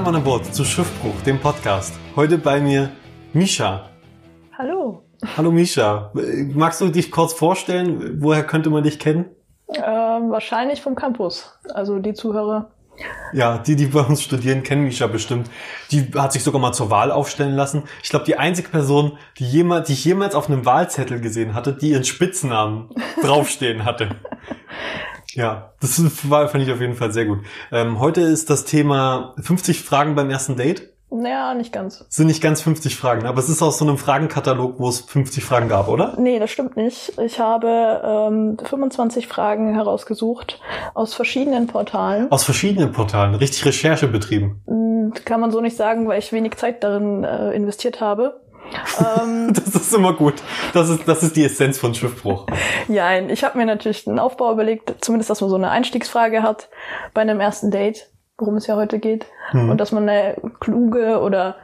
Mann an Bord zu Schiffbruch, dem Podcast. Heute bei mir Misha. Hallo. Hallo Misha. Magst du dich kurz vorstellen? Woher könnte man dich kennen? Ähm, wahrscheinlich vom Campus. Also die Zuhörer. Ja, die, die bei uns studieren, kennen Misha bestimmt. Die hat sich sogar mal zur Wahl aufstellen lassen. Ich glaube, die einzige Person, die, jemals, die ich jemals auf einem Wahlzettel gesehen hatte, die ihren Spitznamen draufstehen hatte. Ja, das war, fand ich auf jeden Fall sehr gut. Ähm, heute ist das Thema 50 Fragen beim ersten Date. Naja, nicht ganz. Es sind nicht ganz 50 Fragen, aber es ist aus so einem Fragenkatalog, wo es 50 Fragen gab, oder? Nee, das stimmt nicht. Ich habe ähm, 25 Fragen herausgesucht aus verschiedenen Portalen. Aus verschiedenen Portalen, richtig Recherche betrieben. Hm, Kann man so nicht sagen, weil ich wenig Zeit darin äh, investiert habe. Ähm, Das ist immer gut. Das ist, das ist die Essenz von Schiffbruch. ja, ich habe mir natürlich einen Aufbau überlegt, zumindest, dass man so eine Einstiegsfrage hat bei einem ersten Date, worum es ja heute geht, Hm. und dass man eine kluge oder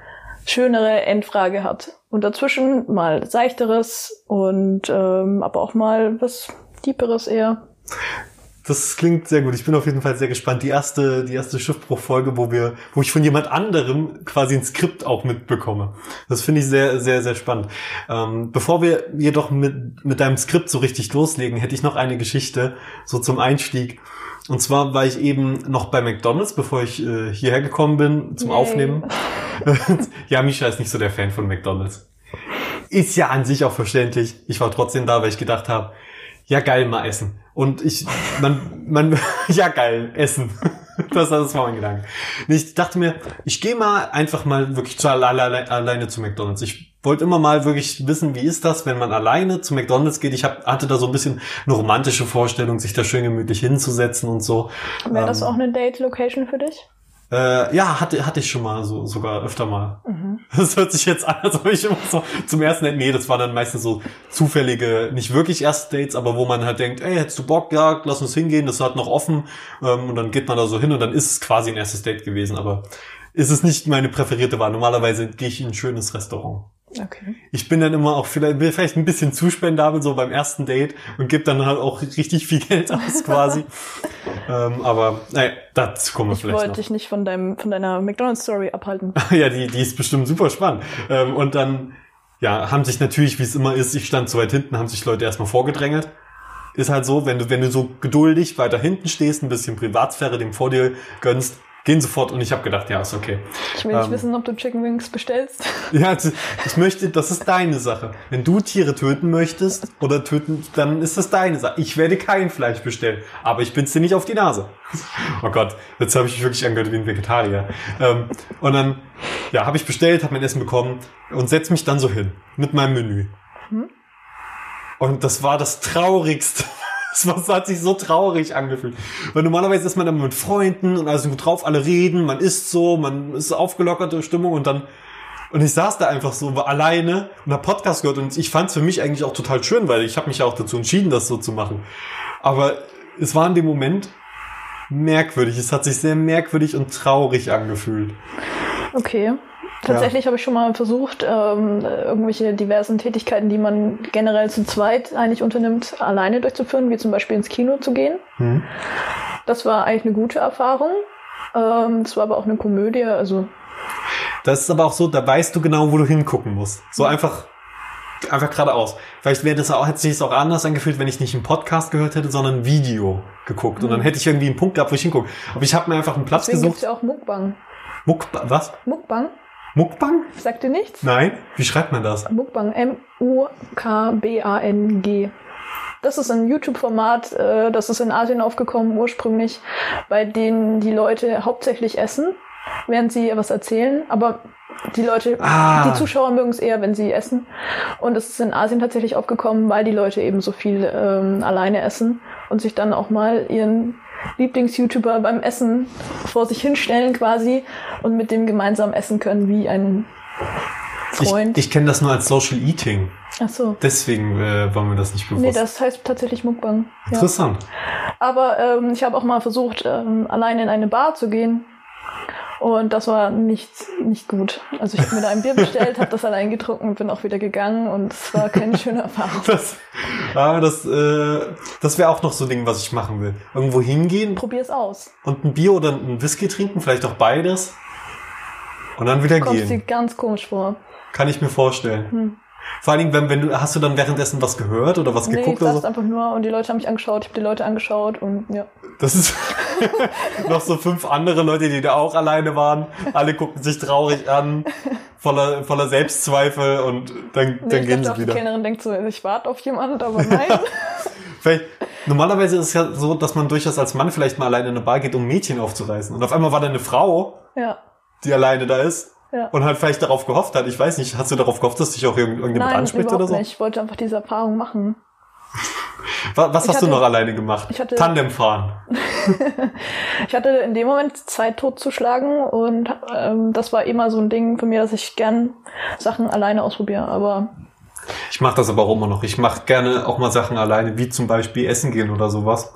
schönere Endfrage hat. Und dazwischen mal seichteres und ähm, aber auch mal was Deeperes eher. Das klingt sehr gut. Ich bin auf jeden Fall sehr gespannt. Die erste, die erste Schiffbruchfolge, wo wir, wo ich von jemand anderem quasi ein Skript auch mitbekomme. Das finde ich sehr, sehr, sehr spannend. Ähm, bevor wir jedoch mit, mit deinem Skript so richtig loslegen, hätte ich noch eine Geschichte, so zum Einstieg. Und zwar war ich eben noch bei McDonalds, bevor ich äh, hierher gekommen bin zum Yay. Aufnehmen. ja, Misha ist nicht so der Fan von McDonalds. Ist ja an sich auch verständlich. Ich war trotzdem da, weil ich gedacht habe, ja geil, mal essen. Und ich, man, man, ja geil, essen. Das, das war mein Gedanke. Ich dachte mir, ich gehe mal einfach mal wirklich zu alle, alle, alleine zu McDonalds. Ich wollte immer mal wirklich wissen, wie ist das, wenn man alleine zu McDonalds geht. Ich hab, hatte da so ein bisschen eine romantische Vorstellung, sich da schön gemütlich hinzusetzen und so. Wäre das Ähm, auch eine Date-Location für dich? Äh, ja, hatte, hatte ich schon mal, so, sogar öfter mal. Das hört sich jetzt an, als ob ich immer so zum ersten Date, nee, das war dann meistens so zufällige, nicht wirklich erste Dates, aber wo man halt denkt, ey, hättest du Bock, ja, lass uns hingehen, das hat noch offen, ähm, und dann geht man da so hin und dann ist es quasi ein erstes Date gewesen, aber ist es nicht meine präferierte Wahl. Normalerweise gehe ich in ein schönes Restaurant. Okay. Ich bin dann immer auch vielleicht, bin vielleicht ein bisschen zu spendabel so beim ersten Date und gebe dann halt auch richtig viel Geld aus quasi. ähm, aber naja, dazu kommen wir Ich vielleicht wollte noch. dich nicht von deinem von deiner McDonald's-Story abhalten. Ja, die, die ist bestimmt super spannend. Ähm, und dann, ja, haben sich natürlich, wie es immer ist, ich stand so weit hinten, haben sich Leute erstmal vorgedrängelt. Ist halt so, wenn du, wenn du so geduldig weiter hinten stehst, ein bisschen Privatsphäre dem vor dir gönnst, gehen sofort und ich habe gedacht, ja, ist okay. Ich will nicht Ähm. wissen, ob du Chicken Wings bestellst. Ja, also, ich möchte, das ist deine Sache. Wenn du Tiere töten möchtest oder töten, dann ist das deine Sache. Ich werde kein Fleisch bestellen, aber ich bin's dir nicht auf die Nase. Oh Gott, jetzt habe ich mich wirklich angehört wie ein Vegetarier. Ähm, und dann, ja, habe ich bestellt, habe mein Essen bekommen und setz mich dann so hin mit meinem Menü. Und das war das Traurigste. Es hat sich so traurig angefühlt. Weil normalerweise ist man dann mit Freunden und alle sind gut drauf, alle reden, man isst so, man ist aufgelockerte Stimmung und dann und ich saß da einfach so alleine und hab Podcast gehört und ich fand es für mich eigentlich auch total schön, weil ich habe mich ja auch dazu entschieden, das so zu machen. Aber es war in dem Moment merkwürdig. Es hat sich sehr merkwürdig und traurig angefühlt. Okay. Tatsächlich habe ich schon mal versucht, ähm, irgendwelche diversen Tätigkeiten, die man generell zu zweit eigentlich unternimmt, alleine durchzuführen, wie zum Beispiel ins Kino zu gehen. Hm. Das war eigentlich eine gute Erfahrung. Ähm, das war aber auch eine Komödie, also Das ist aber auch so, da weißt du genau, wo du hingucken musst. So einfach, einfach geradeaus. Vielleicht wäre das auch, hätte sich das auch anders angefühlt, wenn ich nicht einen Podcast gehört hätte, sondern ein Video geguckt. Und dann hätte ich irgendwie einen Punkt gehabt, wo ich hingucke. Aber ich habe mir einfach einen Platz deswegen gibt's gesucht. ja auch Mukbang. Muck, was? Mukbang? Muckbang? Sagt dir nichts? Nein? Wie schreibt man das? Mukbang, M-U-K-B-A-N-G. Das ist ein YouTube-Format, äh, das ist in Asien aufgekommen ursprünglich, bei denen die Leute hauptsächlich essen, während sie was erzählen. Aber die Leute, Ah. die Zuschauer mögen es eher, wenn sie essen. Und es ist in Asien tatsächlich aufgekommen, weil die Leute eben so viel ähm, alleine essen und sich dann auch mal ihren Lieblings-YouTuber beim Essen vor sich hinstellen quasi und mit dem gemeinsam essen können wie ein Freund. Ich, ich kenne das nur als Social Eating. Ach so. Deswegen äh, war mir das nicht bewusst. Nee, das heißt tatsächlich Mukbang. Ja. Interessant. Aber ähm, ich habe auch mal versucht, ähm, alleine in eine Bar zu gehen. Und das war nicht, nicht gut. Also ich habe mir da ein Bier bestellt, habe das allein getrunken und bin auch wieder gegangen und es war keine schöne Erfahrung. Das, ja, das, äh, das wäre auch noch so ein Ding, was ich machen will. Irgendwo hingehen Probier's aus. und ein Bier oder ein Whisky trinken, vielleicht auch beides. Und dann wieder Kommst dir gehen. ganz komisch vor. Kann ich mir vorstellen. Hm. Vor allen Dingen, wenn, wenn du, hast du dann währenddessen was gehört oder was Nee, ich geguckt oder saß so? einfach nur und die Leute haben mich angeschaut, ich habe die Leute angeschaut und ja. Das ist noch so fünf andere Leute, die da auch alleine waren. Alle gucken sich traurig an, voller, voller Selbstzweifel und dann, Nee, dann ich gehen dachte sie auch, die wieder. Kellnerin denkt so, ich warte auf jemand, aber nein. Vielleicht, normalerweise ist es ja so, dass man durchaus als Mann vielleicht mal alleine in eine Bar geht, um Mädchen aufzureißen. Und auf einmal war da eine Frau, ja, die alleine da ist ja. und halt vielleicht darauf gehofft hat. Ich weiß nicht, hast du darauf gehofft, dass dich auch irgend- irgendjemand Nein, anspricht überhaupt oder so? nicht. Ich wollte einfach diese Erfahrung machen. Was, was hast du hatte- noch alleine gemacht? ich hatte- Tandem fahren. Ich hatte in dem Moment Zeit totzuschlagen und ähm, das war immer so ein Ding für mir, dass ich gern Sachen alleine ausprobiere. Aber Ich mache das aber auch immer noch. Ich mache gerne auch mal Sachen alleine, wie zum Beispiel essen gehen oder sowas.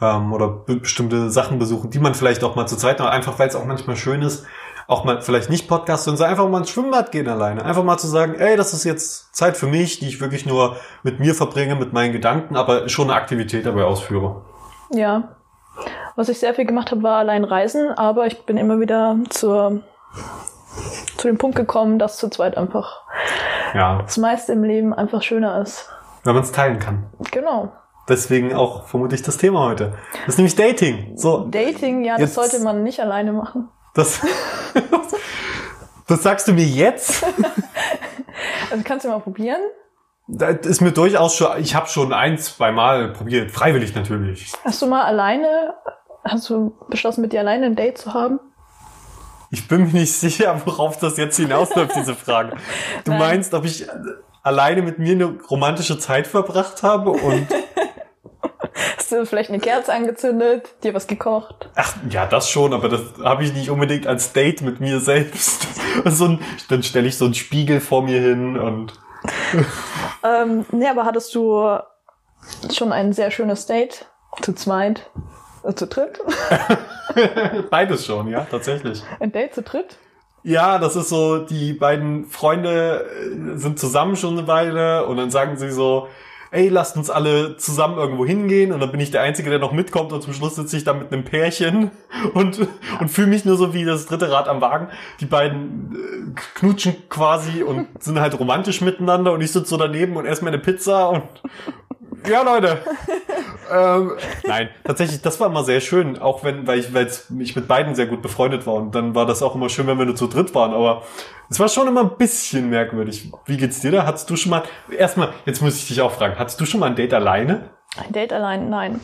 Ähm, oder be bestimmte Sachen besuchen, die man vielleicht auch mal zu zweit macht, einfach weil es auch manchmal schön ist, auch mal vielleicht nicht Podcast, sondern einfach mal ins Schwimmbad gehen alleine. Einfach mal zu sagen, ey, das ist jetzt Zeit für mich, die ich wirklich nur mit mir verbringe, mit meinen Gedanken, aber schon eine Aktivität dabei ausführe. ja, was ich sehr viel gemacht habe, war allein reisen. Aber ich bin immer wieder zur, zu dem Punkt gekommen, dass zu zweit einfach Ja, das meiste im Leben einfach schöner ist. wenn man es teilen kann. Genau. Deswegen auch vermutlich das Thema heute. Das ist nämlich Dating. So, Dating, ja, das sollte man nicht alleine machen. Das, das sagst du mir jetzt? Also kannst du mal probieren. Das ist mir durchaus schon, ich habe schon ein, zwei Mal probiert, freiwillig natürlich. Hast du mal alleine, hast du beschlossen, mit dir alleine ein Date zu haben? Ich bin mir nicht sicher, worauf das jetzt hinausläuft, diese Frage. Du Nein. meinst, ob ich alleine mit mir eine romantische Zeit verbracht habe und Vielleicht eine Kerze angezündet, dir was gekocht? ach ja, das schon, aber das habe ich nicht unbedingt als Date mit mir selbst. So ein, dann stelle ich so einen Spiegel vor mir hin und Ähm, nee, aber hattest du schon ein sehr schönes Date? Zu zweit? Äh, zu dritt? beides schon, ja, tatsächlich. Ein Date zu dritt? Ja, das ist so, die beiden Freunde äh, sind zusammen schon eine Weile und dann sagen sie so, ey, lasst uns alle zusammen irgendwo hingehen. Und dann bin ich der Einzige, der noch mitkommt. Und zum Schluss sitze ich da mit einem Pärchen und, und fühle mich nur so wie das dritte Rad am Wagen. Die beiden äh, knutschen quasi und sind halt romantisch miteinander. Und ich sitze so daneben und esse meine Pizza und ja, Leute. ähm, nein, tatsächlich, das war immer sehr schön, auch wenn, weil ich, weil ich mit beiden sehr gut befreundet war und dann war das auch immer schön, wenn wir nur zu dritt waren, aber es war schon immer ein bisschen merkwürdig. Wie geht's dir da? Hattest du schon mal, erstmal, jetzt muss ich dich auch fragen, hattest du schon mal ein Date alleine? Ein Date allein? Nein.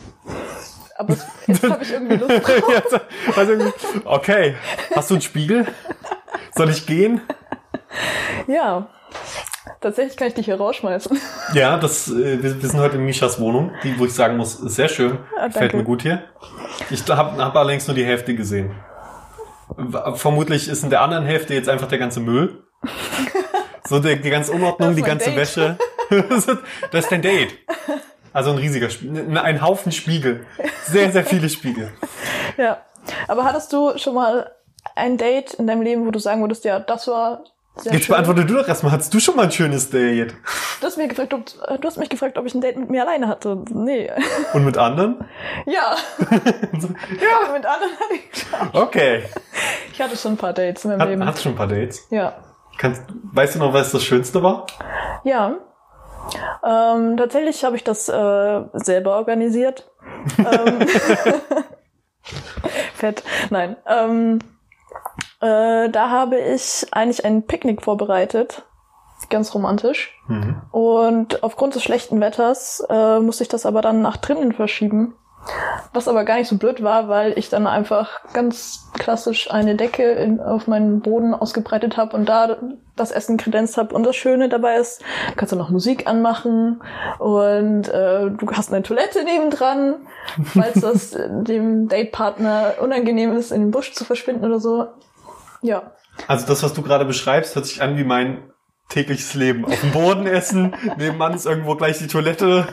Aber es- jetzt habe ich irgendwie Lust drauf. Also, irgendwie, okay, hast du einen Spiegel? Soll ich gehen? Ja. Tatsächlich kann ich dich hier rausschmeißen. Ja, das, äh, wir, wir sind heute in Mishas Wohnung, die, wo ich sagen muss, ist sehr schön. Ah, danke. mir gut hier. Ich habe hab allerdings nur die Hälfte gesehen. Vermutlich ist in der anderen Hälfte jetzt einfach der ganze Müll. So die, die ganze Unordnung, die ganze Date. Wäsche. das ist dein Date. Also ein riesiger Spiegel, ein Haufen Spiegel. Sehr, sehr viele Spiegel. Ja. Aber hattest du schon mal ein Date in deinem Leben, wo du sagen würdest, ja, das war sehr Jetzt schön? beantworte du doch erstmal, hattest du schon mal ein schönes Date? Du hast, mir gefragt, ob, äh, du hast mich gefragt, ob ich ein Date mit mir alleine hatte. Nee. Und mit anderen? Ja. ja. Mit anderen hatte ich schon. Okay. Ich hatte schon ein paar Dates in meinem Hat, Leben. hast du schon ein paar Dates? Ja. Kannst, weißt du noch, was das Schönste war? Ja. Ähm, tatsächlich habe ich das äh, selber organisiert. ähm, Fett. Nein. Ähm, äh, da habe ich eigentlich ein Picknick vorbereitet. Ganz romantisch. Mhm. Und aufgrund des schlechten Wetters äh, musste ich das aber dann nach drinnen verschieben. Was aber gar nicht so blöd war, weil ich dann einfach ganz klassisch eine Decke in, auf meinen Boden ausgebreitet habe und da das Essen kredenzt habe. Und das Schöne dabei ist, du kannst dann noch Musik anmachen und äh, du hast eine Toilette nebendran, falls das dem Datepartner unangenehm ist, in den Busch zu verschwinden oder so. Ja. Also das, was du gerade beschreibst, hört sich an wie mein tägliches Leben. Auf dem Boden essen, nebenan ist irgendwo gleich die Toilette.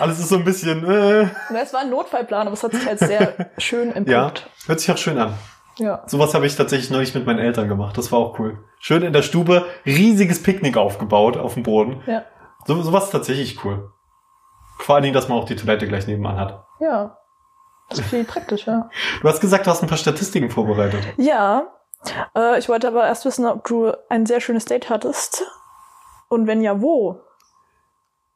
Alles ist so ein bisschen, äh, Na, Es war ein Notfallplan, aber es hat sich halt sehr schön ja, entpuppt. hört sich auch schön an. Ja. Sowas habe ich tatsächlich neulich mit meinen Eltern gemacht. Das war auch cool. Schön in der Stube, riesiges Picknick aufgebaut auf dem Boden. Ja. So, sowas ist tatsächlich cool. Vor allen Dingen, dass man auch die Toilette gleich nebenan hat. Ja. Das ist viel praktischer. Du hast gesagt, du hast ein paar Statistiken vorbereitet. Ja. Äh, ich wollte aber erst wissen, ob du ein sehr schönes Date hattest. Und wenn ja, wo?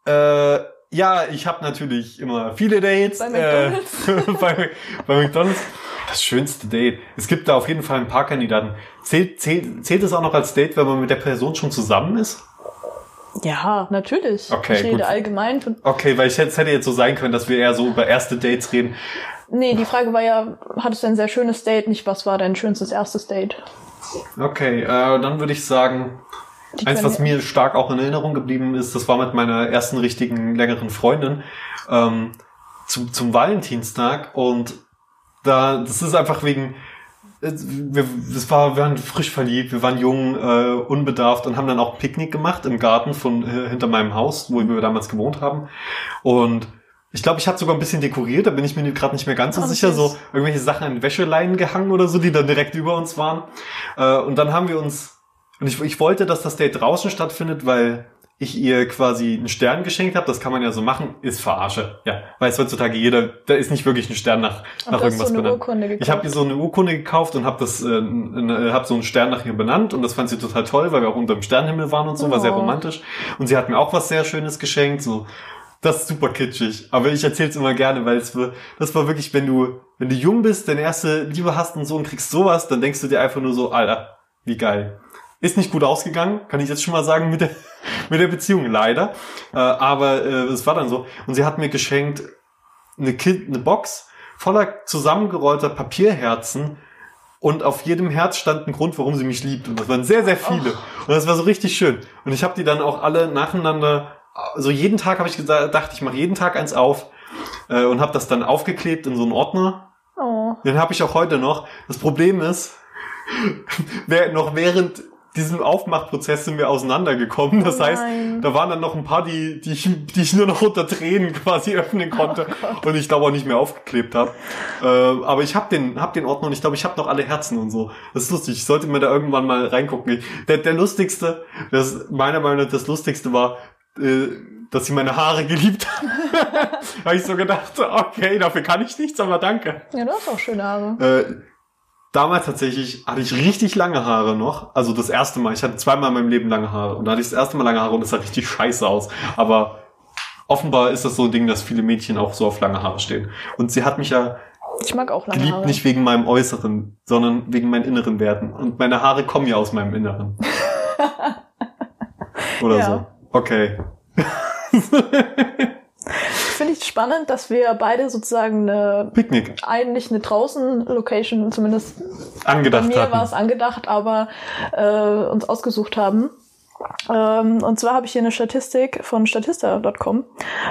Äh, ja, ich habe natürlich immer viele Dates. Bei McDonald's? Äh, bei, bei McDonald's. Das schönste Date. Es gibt da auf jeden Fall ein paar Kandidaten. Zählt, zählt, zählt es auch noch als Date, wenn man mit der Person schon zusammen ist? Ja, natürlich. Okay, ich rede gut. allgemein von. Okay, weil ich hätte, es hätte jetzt so sein können, dass wir eher so über erste Dates reden. Nee, die Frage war ja, hattest du ein sehr schönes Date, nicht was war dein schönstes erstes Date? Okay, äh, dann würde ich sagen, Die eins, was mir stark auch in Erinnerung geblieben ist, das war mit meiner ersten richtigen längeren Freundin ähm, zum, zum Valentinstag und da, das ist einfach wegen, äh, wir, das war, wir waren frisch verliebt, wir waren jung, äh, unbedarft und haben dann auch Picknick gemacht im Garten von äh, hinter meinem Haus, wo wir damals gewohnt haben und ich glaube, ich habe sogar ein bisschen dekoriert, da bin ich mir gerade nicht mehr ganz so Oh, sicher. So irgendwelche Sachen an Wäscheleinen gehangen oder so, die dann direkt über uns waren. Äh, und dann haben wir uns, und ich, ich wollte, dass das Date draußen stattfindet, weil ich ihr quasi einen Stern geschenkt habe. Das kann man ja so machen, ist Verarsche. Ja, weiß heutzutage jeder, da ist nicht wirklich ein Stern nach, Und nach irgendwas so benannt. Ich habe ihr so eine Urkunde gekauft und habe das, äh, äh, habe so einen Stern nach ihr benannt und das fand sie total toll, weil wir auch unter dem Sternenhimmel waren und so, war sehr Oh. romantisch. Und sie hat mir auch was sehr Schönes geschenkt, so das ist super kitschig, aber ich erzähl's immer gerne, weil es war, das war wirklich, wenn du, wenn du jung bist, deine erste Liebe hast und so und kriegst sowas, dann denkst du dir einfach nur so, Alter, wie geil. Ist nicht gut ausgegangen, kann ich jetzt schon mal sagen mit der, mit der Beziehung leider, äh, aber äh, es war dann so. Und sie hat mir geschenkt eine, Ki eine Box voller zusammengerollter Papierherzen und auf jedem Herz stand ein Grund, warum sie mich liebt. Und das waren sehr, sehr viele. Und das war so richtig schön. Und ich habe die dann auch alle nacheinander, also jeden Tag habe ich gesagt, dachte, ich mache jeden Tag eins auf äh, und habe das dann aufgeklebt in so einen Ordner. Oh. Den habe ich auch heute noch. Das Problem ist, noch während diesem Aufmachprozess sind wir auseinandergekommen. Das Oh heißt, da waren dann noch ein paar, die, die, ich, die ich nur noch unter Tränen quasi öffnen konnte Oh und ich glaube auch nicht mehr aufgeklebt habe. Äh, aber ich habe den, hab den Ordner und ich glaube, ich habe noch alle Herzen und so. Das ist lustig. Ich sollte mir da irgendwann mal reingucken. Der, der lustigste, das meiner Meinung nach das lustigste war, äh, dass sie meine Haare geliebt haben. habe ich so gedacht, okay, dafür kann ich nichts, aber danke. Ja, du hast auch schöne Haare. Äh, damals tatsächlich hatte ich richtig lange Haare noch. Also das erste Mal. Ich hatte zweimal in meinem Leben lange Haare. Und da hatte ich das erste Mal lange Haare und das sah richtig scheiße aus. Aber offenbar ist das so ein Ding, dass viele Mädchen auch so auf lange Haare stehen. Und sie hat mich ja Ich mag auch lange geliebt, Haare. nicht wegen meinem Äußeren, sondern wegen meinen inneren Werten. Und meine Haare kommen ja aus meinem Inneren. Oder Ja. so. Okay. Finde ich spannend, dass wir beide sozusagen eine Picknick eigentlich eine draußen-Location, zumindest bei angedacht mir war es angedacht, aber äh, uns ausgesucht haben. Ähm, und zwar habe ich hier eine Statistik von statista.com.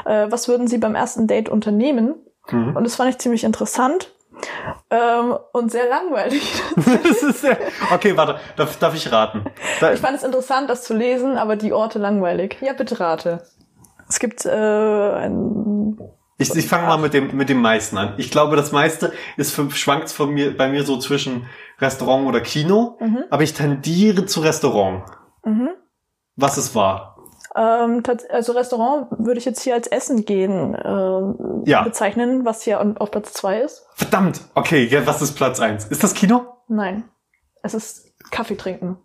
Äh, was würden Sie beim ersten Date unternehmen? Mhm. Und das fand ich ziemlich interessant ähm, und sehr langweilig. das ist ja, okay, warte, darf, darf ich raten? Da, Ich fand es interessant, das zu lesen, aber die Orte langweilig. Ja, bitte rate. Es gibt äh, ein Ich, ich fange mal mit dem, mit dem meisten an. Ich glaube, das meiste ist für, schwankt von mir, bei mir so zwischen Restaurant oder Kino, Mhm. aber ich tendiere zu Restaurant. Mhm. Was es war. Ähm, also Restaurant würde ich jetzt hier als Essen gehen ähm, Ja. bezeichnen, was hier auf Platz zwei ist. Verdammt! Okay, ja, was ist Platz eins? Ist das Kino? Nein, es ist Kaffee trinken.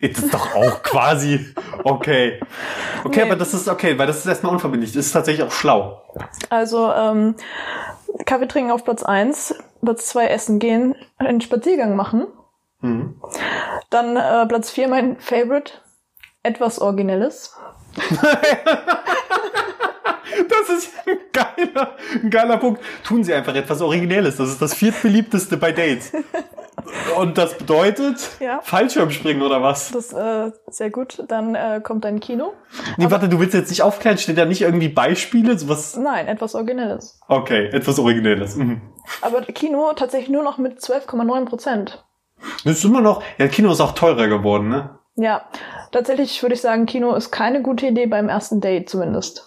Das ist doch auch quasi okay. Okay, Nee. aber das ist okay, weil das ist erstmal unverbindlich. Das ist tatsächlich auch schlau. Also ähm, Kaffee trinken auf Platz eins, Platz zwei Essen gehen, einen Spaziergang machen. Mhm. Dann äh, Platz vier mein Favorite, etwas Originelles. Das ist ein geiler, ein geiler Punkt. Tun Sie einfach etwas Originelles. Das ist das viertbeliebteste bei Dates. Und das bedeutet Ja. Fallschirmspringen oder was? Das äh, sehr gut. Dann äh, kommt ein Kino. Nee, warte, du willst jetzt nicht aufklären, steht da nicht irgendwie Beispiele? Sowas. Nein, etwas Originelles. Okay, etwas Originelles. Mhm. Aber Kino tatsächlich nur noch mit 12,9 Prozent. Das ist immer noch. Ja, Kino ist auch teurer geworden, ne? Ja, tatsächlich würde ich sagen, Kino ist keine gute Idee beim ersten Date zumindest.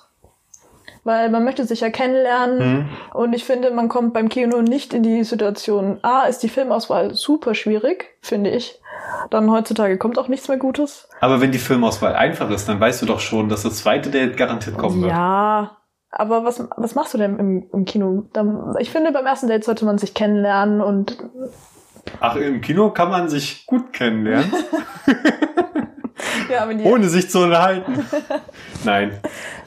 Weil man möchte sich ja kennenlernen Mhm. und ich finde, man kommt beim Kino nicht in die Situation, A, ist die Filmauswahl super schwierig, finde ich. Dann heutzutage kommt auch nichts mehr Gutes. Aber wenn die Filmauswahl einfach ist, dann weißt du doch schon, dass das zweite Date garantiert kommen wird. Ja, aber was, was machst du denn im, im Kino? Ich finde, beim ersten Date sollte man sich kennenlernen und Ach, im Kino kann man sich gut kennenlernen, Ja, ohne sich zu unterhalten. Nein.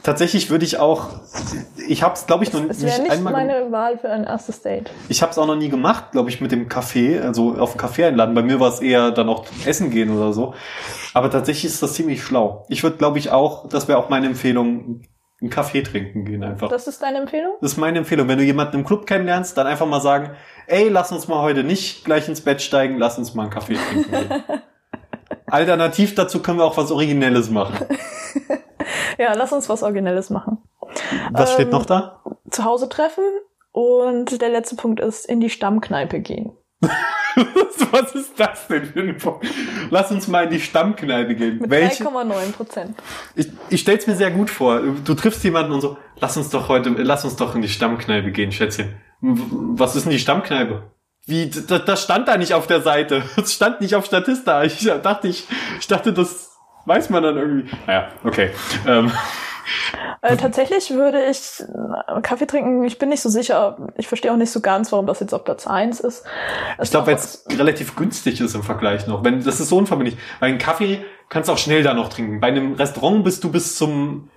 Tatsächlich würde ich auch, ich habe es, glaube ich, noch es wäre nicht nicht einmal meine Wahl für ein erstes Date. Ich habe es auch noch nie gemacht, glaube ich, mit dem Kaffee, also auf den Kaffee einladen. Bei mir war es eher dann auch essen gehen oder so. Aber tatsächlich ist das ziemlich schlau. Ich würde, glaube ich, auch, das wäre auch meine Empfehlung, einen Kaffee trinken gehen einfach. Das ist deine Empfehlung? Das ist meine Empfehlung. Wenn du jemanden im Club kennenlernst, dann einfach mal sagen, ey, lass uns mal heute nicht gleich ins Bett steigen, lass uns mal einen Kaffee trinken. gehen. Alternativ dazu können wir auch was Originelles machen. Ja, lass uns was Originelles machen. Was steht Ähm, noch da? Zu Hause treffen und der letzte Punkt ist in die Stammkneipe gehen. was ist das denn für ein Punkt? Lass uns mal in die Stammkneipe gehen. Mit Welche? 3,9 Prozent. Ich, ich stell's mir sehr gut vor. Du triffst jemanden und so, lass uns doch heute, lass uns doch in die Stammkneipe gehen, Schätzchen. Was ist denn die Stammkneipe? Wie, das, das stand da nicht auf der Seite. Das stand nicht auf Statista. Ich dachte, ich, ich dachte, das weiß man dann irgendwie. Naja, okay. Ähm, Äh, tatsächlich würde ich äh, Kaffee trinken, ich bin nicht so sicher. Ich verstehe auch nicht so ganz, warum das jetzt auf Platz 1 ist. ich glaube, weil es relativ günstig ist im Vergleich noch. Wenn, das ist so unverbindlich. Weil einen Kaffee kannst du auch schnell da noch trinken. Bei einem Restaurant bist du bis zum,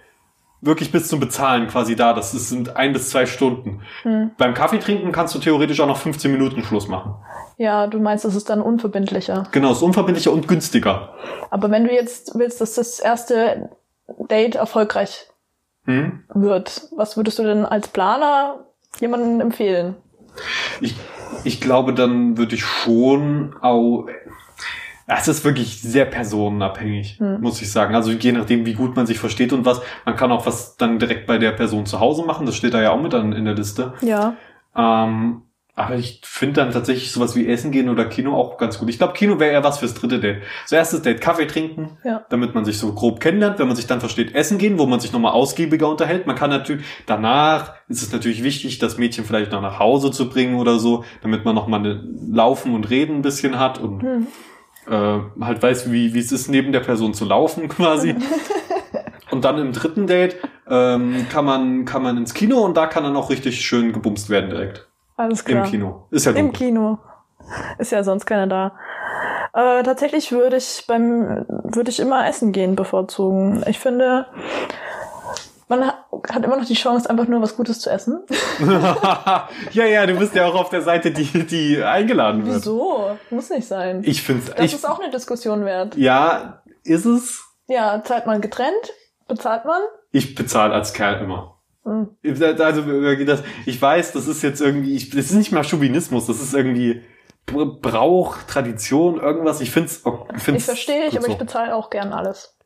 wirklich bis zum Bezahlen quasi da. Das sind ein bis zwei Stunden. Hm. Beim Kaffee trinken kannst du theoretisch auch noch 15 Minuten Schluss machen. Ja, du meinst, das ist dann unverbindlicher. Genau, ist unverbindlicher und günstiger. Aber wenn du jetzt willst, dass das erste Date erfolgreich Hm? wird, was würdest du denn als Planer jemandem empfehlen? Ich, ich glaube, dann würde ich schon auch. Es ist wirklich sehr personenabhängig, Hm. muss ich sagen. Also je nachdem, wie gut man sich versteht und was. Man kann auch was dann direkt bei der Person zu Hause machen. Das steht da ja auch mit an, in der Liste. Ja. Ähm, aber ich finde dann tatsächlich sowas wie Essen gehen oder Kino auch ganz gut. Ich glaube, Kino wäre eher was fürs dritte Date. So erstes Date Kaffee trinken, Ja. damit man sich so grob kennenlernt. Wenn man sich dann versteht, Essen gehen, wo man sich nochmal ausgiebiger unterhält. Man kann natürlich, danach ist es natürlich wichtig, das Mädchen vielleicht noch nach Hause zu bringen oder so, damit man nochmal eine Laufen und Reden ein bisschen hat und Hm. Äh, halt weiß, wie, wie es ist, neben der Person zu laufen quasi. und dann im dritten Date ähm, kann, man, kann man ins Kino und da kann dann auch richtig schön gebumst werden direkt. Alles klar. Im Kino. Ist ja Im dunkel. Kino. Ist ja sonst keiner da. Äh, tatsächlich würde ich beim würde ich immer essen gehen bevorzugen. Ich finde, man hat immer noch die Chance, einfach nur was Gutes zu essen. ja, ja, du bist ja auch auf der Seite, die, die eingeladen wird. Wieso? Muss nicht sein. Ich finde das ich, ist auch eine Diskussion wert. Ja, ist es? Ja, zahlt man getrennt? Bezahlt man? Ich bezahle als Kerl immer. Hm. Also, das, ich weiß, das ist jetzt irgendwie, ich, das ist nicht mal Chauvinismus, das ist irgendwie Brauch, Tradition, irgendwas. Ich find's, oh, ich find's Ich verstehe dich, aber so. ich bezahle auch gern alles.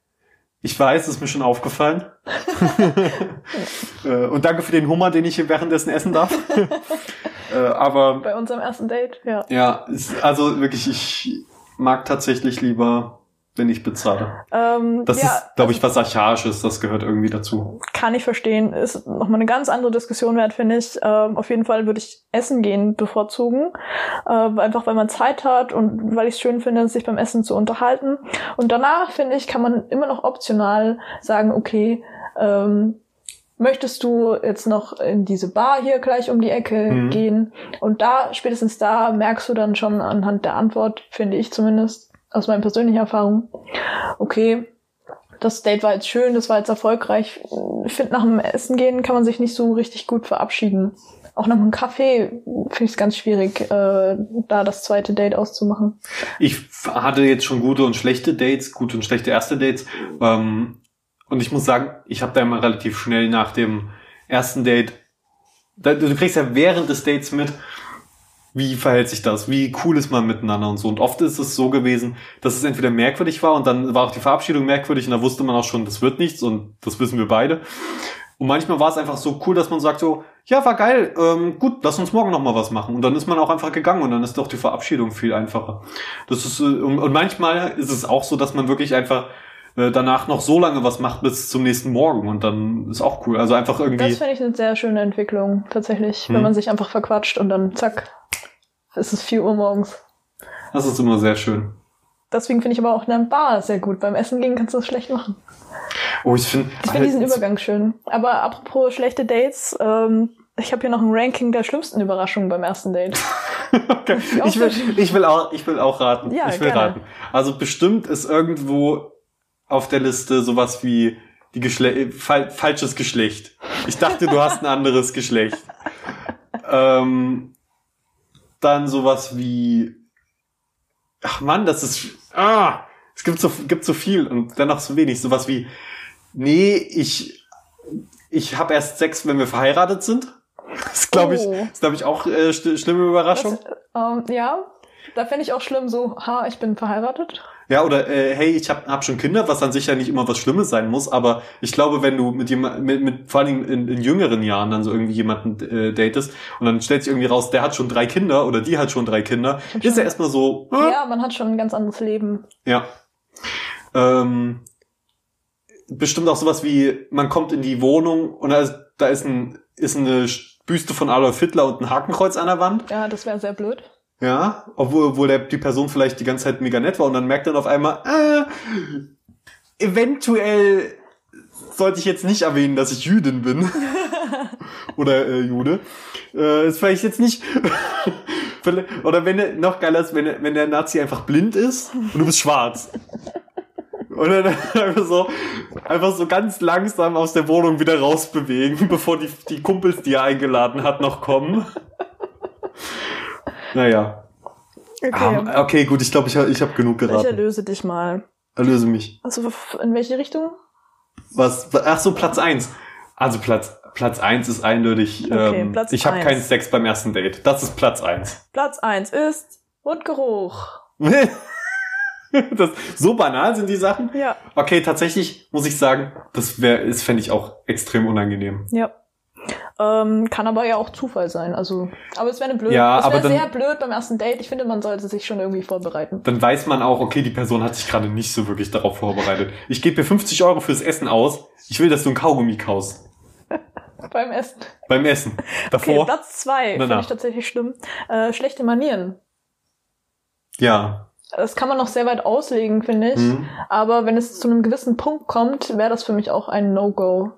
Ich weiß, ist mir schon aufgefallen. Äh, Und danke für den Hummer, den ich hier währenddessen essen darf. Äh, Aber Bei unserem ersten Date, ja. ja, ist, also wirklich, ich mag tatsächlich lieber, wenn ich bezahle. Ähm, Das ja, ist, glaube ich, was Archaisches, das gehört irgendwie dazu. kann ich verstehen. Ist nochmal eine ganz andere Diskussion wert, finde ich. Ähm, auf jeden Fall würde ich Essen gehen bevorzugen. Äh, einfach weil man Zeit hat und weil ich es schön finde, sich beim Essen zu unterhalten. Und danach, finde ich, kann man immer noch optional sagen, okay, ähm, möchtest du jetzt noch in diese Bar hier gleich um die Ecke Mhm. gehen? Und da, spätestens da, merkst du dann schon anhand der Antwort, finde ich zumindest, aus meiner persönlichen Erfahrung, okay, das Date war jetzt schön, das war jetzt erfolgreich. Ich finde, nach dem Essen gehen kann man sich nicht so richtig gut verabschieden. Auch nach einem Kaffee finde ich es ganz schwierig, äh, da das zweite Date auszumachen. Ich hatte jetzt schon gute und schlechte Dates, gute und schlechte erste Dates. Ähm, und ich muss sagen, ich habe da immer relativ schnell nach dem ersten Date, da, du kriegst ja während des Dates mit, wie verhält sich das, wie cool ist man miteinander und so. Und oft ist es so gewesen, dass es entweder merkwürdig war und dann war auch die Verabschiedung merkwürdig und da wusste man auch schon, das wird nichts und das wissen wir beide. Und manchmal war es einfach so cool, dass man sagt so, ja, war geil, ähm, gut, lass uns morgen noch mal was machen. Und dann ist man auch einfach gegangen und dann ist doch die Verabschiedung viel einfacher. Das ist, äh, und, und manchmal ist es auch so, dass man wirklich einfach äh, danach noch so lange was macht bis zum nächsten Morgen und dann ist auch cool. Also einfach irgendwie. Das finde ich eine sehr schöne Entwicklung, tatsächlich, Hm. wenn man sich einfach verquatscht und dann zack, es ist 4 Uhr morgens. Das ist immer sehr schön. Deswegen finde ich aber auch eine Bar sehr gut. Beim Essen gehen kannst du das schlecht machen. Oh, ich finde. Ich finde diesen Übergang schön. Aber apropos schlechte Dates, ähm, Ich habe hier noch ein Ranking der schlimmsten Überraschungen beim ersten Date. okay. ich, will, ich, will auch, ich will auch raten. Ja, ich will gerne. raten. Also bestimmt ist irgendwo auf der Liste sowas wie die Geschle fal falsches Geschlecht. Ich dachte, du hast ein anderes Geschlecht. Ähm, dann sowas wie Ach Mann, das ist ah, es gibt so gibt so viel und dann noch so wenig, sowas wie nee, ich ich habe erst Sex, wenn wir verheiratet sind. Das glaube ich, Oh. ist glaube ich auch äh, sch schlimme Überraschung. Ähm, ja, da fände ich auch schlimm, so, ha, ich bin verheiratet. Ja, oder äh, hey, ich habe hab schon Kinder, was an sich ja nicht immer was Schlimmes sein muss, aber ich glaube, wenn du mit jemand, mit, mit vor allem in, in jüngeren Jahren dann so irgendwie jemanden äh, datest und dann stellt sich irgendwie raus, der hat schon drei Kinder oder die hat schon drei Kinder, ist schon- ja erstmal so, äh, Ja, man hat schon ein ganz anderes Leben. ja. Ähm, bestimmt auch sowas wie, man kommt in die Wohnung und da ist, da ist, ein, ist eine Büste von Adolf Hitler und ein Hakenkreuz an der Wand. Ja, das wäre sehr blöd. Ja, obwohl, obwohl der, die Person vielleicht die ganze Zeit mega nett war und dann merkt dann auf einmal, äh, eventuell sollte ich jetzt nicht erwähnen, dass ich Jüdin bin. Oder äh, Jude. Äh, ist vielleicht jetzt nicht. Oder wenn er, noch geiler ist, wenn, wenn der Nazi einfach blind ist und du bist schwarz. Und dann einfach so, einfach so ganz langsam aus der Wohnung wieder rausbewegen, bevor die, die Kumpels, die er eingeladen hat, noch kommen. Naja. Okay. Ah, okay, gut, ich glaube, ich, hab- ich habe genug ich geraten. erlöse dich mal. Erlöse mich. Also in welche Richtung? Was? Ach so, Platz eins. Also Platz Platz eins ist eindeutig. Okay, ähm, Platz ich habe keinen Sex beim ersten Date. Das ist Platz eins. Platz eins ist Mundgeruch. das, so banal sind die Sachen. Ja. Okay, tatsächlich muss ich sagen, das wäre, ist fände ich auch extrem unangenehm. Ja. Ähm, kann aber ja auch Zufall sein. Also, aber es wäre eine blöd. Ja, es wäre sehr blöd beim ersten Date. Ich finde, man sollte sich schon irgendwie vorbereiten. Dann weiß man auch, okay, die Person hat sich gerade nicht so wirklich darauf vorbereitet. Ich gebe mir 50 Euro fürs Essen aus. Ich will, dass du ein Kaugummi kaust. Beim Essen. Beim Essen. Okay, Davor. Platz zwei finde ich tatsächlich schlimm. Äh, schlechte Manieren. ja. Das kann man noch sehr weit auslegen, finde ich. Mhm. Aber wenn es zu einem gewissen Punkt kommt, wäre das für mich auch ein No-Go.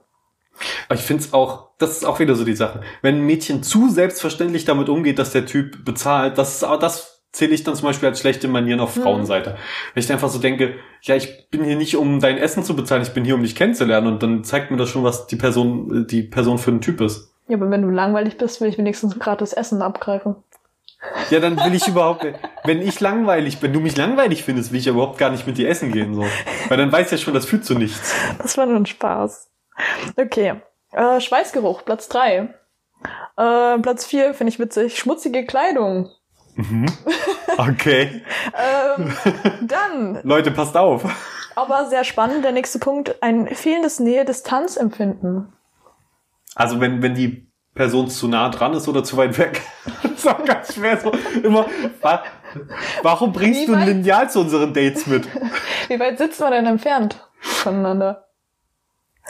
Aber ich finde es auch, das ist auch wieder so die Sache. Wenn ein Mädchen zu selbstverständlich damit umgeht, dass der Typ bezahlt, das ist auch, das zähle ich dann zum Beispiel als schlechte Manieren auf Mhm. Frauenseite. Wenn ich einfach so denke, ja, ich bin hier nicht, um dein Essen zu bezahlen, ich bin hier, um dich kennenzulernen und dann zeigt mir das schon, was die Person, äh, die Person für ein Typ ist. Ja, aber wenn du langweilig bist, will ich wenigstens gratis Essen abgreifen. Ja, dann will ich überhaupt, wenn ich langweilig bin, du mich langweilig findest, will ich ja überhaupt gar nicht mit dir essen gehen, so. Weil dann weiß ja schon, das führt zu nichts. Das war nur ein Spaß. Okay. Äh, Schweißgeruch, Platz drei. Äh, Platz vier finde ich witzig. Schmutzige Kleidung. Mhm. Okay. Ähm, dann, Leute, passt auf. aber sehr spannend, der nächste Punkt, ein fehlendes Nähe-Distanz-Empfinden. Also wenn, wenn die Person zu nah dran ist oder zu weit weg. das ist auch ganz schwer so immer. Wa warum bringst Wie du ein Lineal zu unseren Dates mit? Wie weit sitzt man denn entfernt voneinander?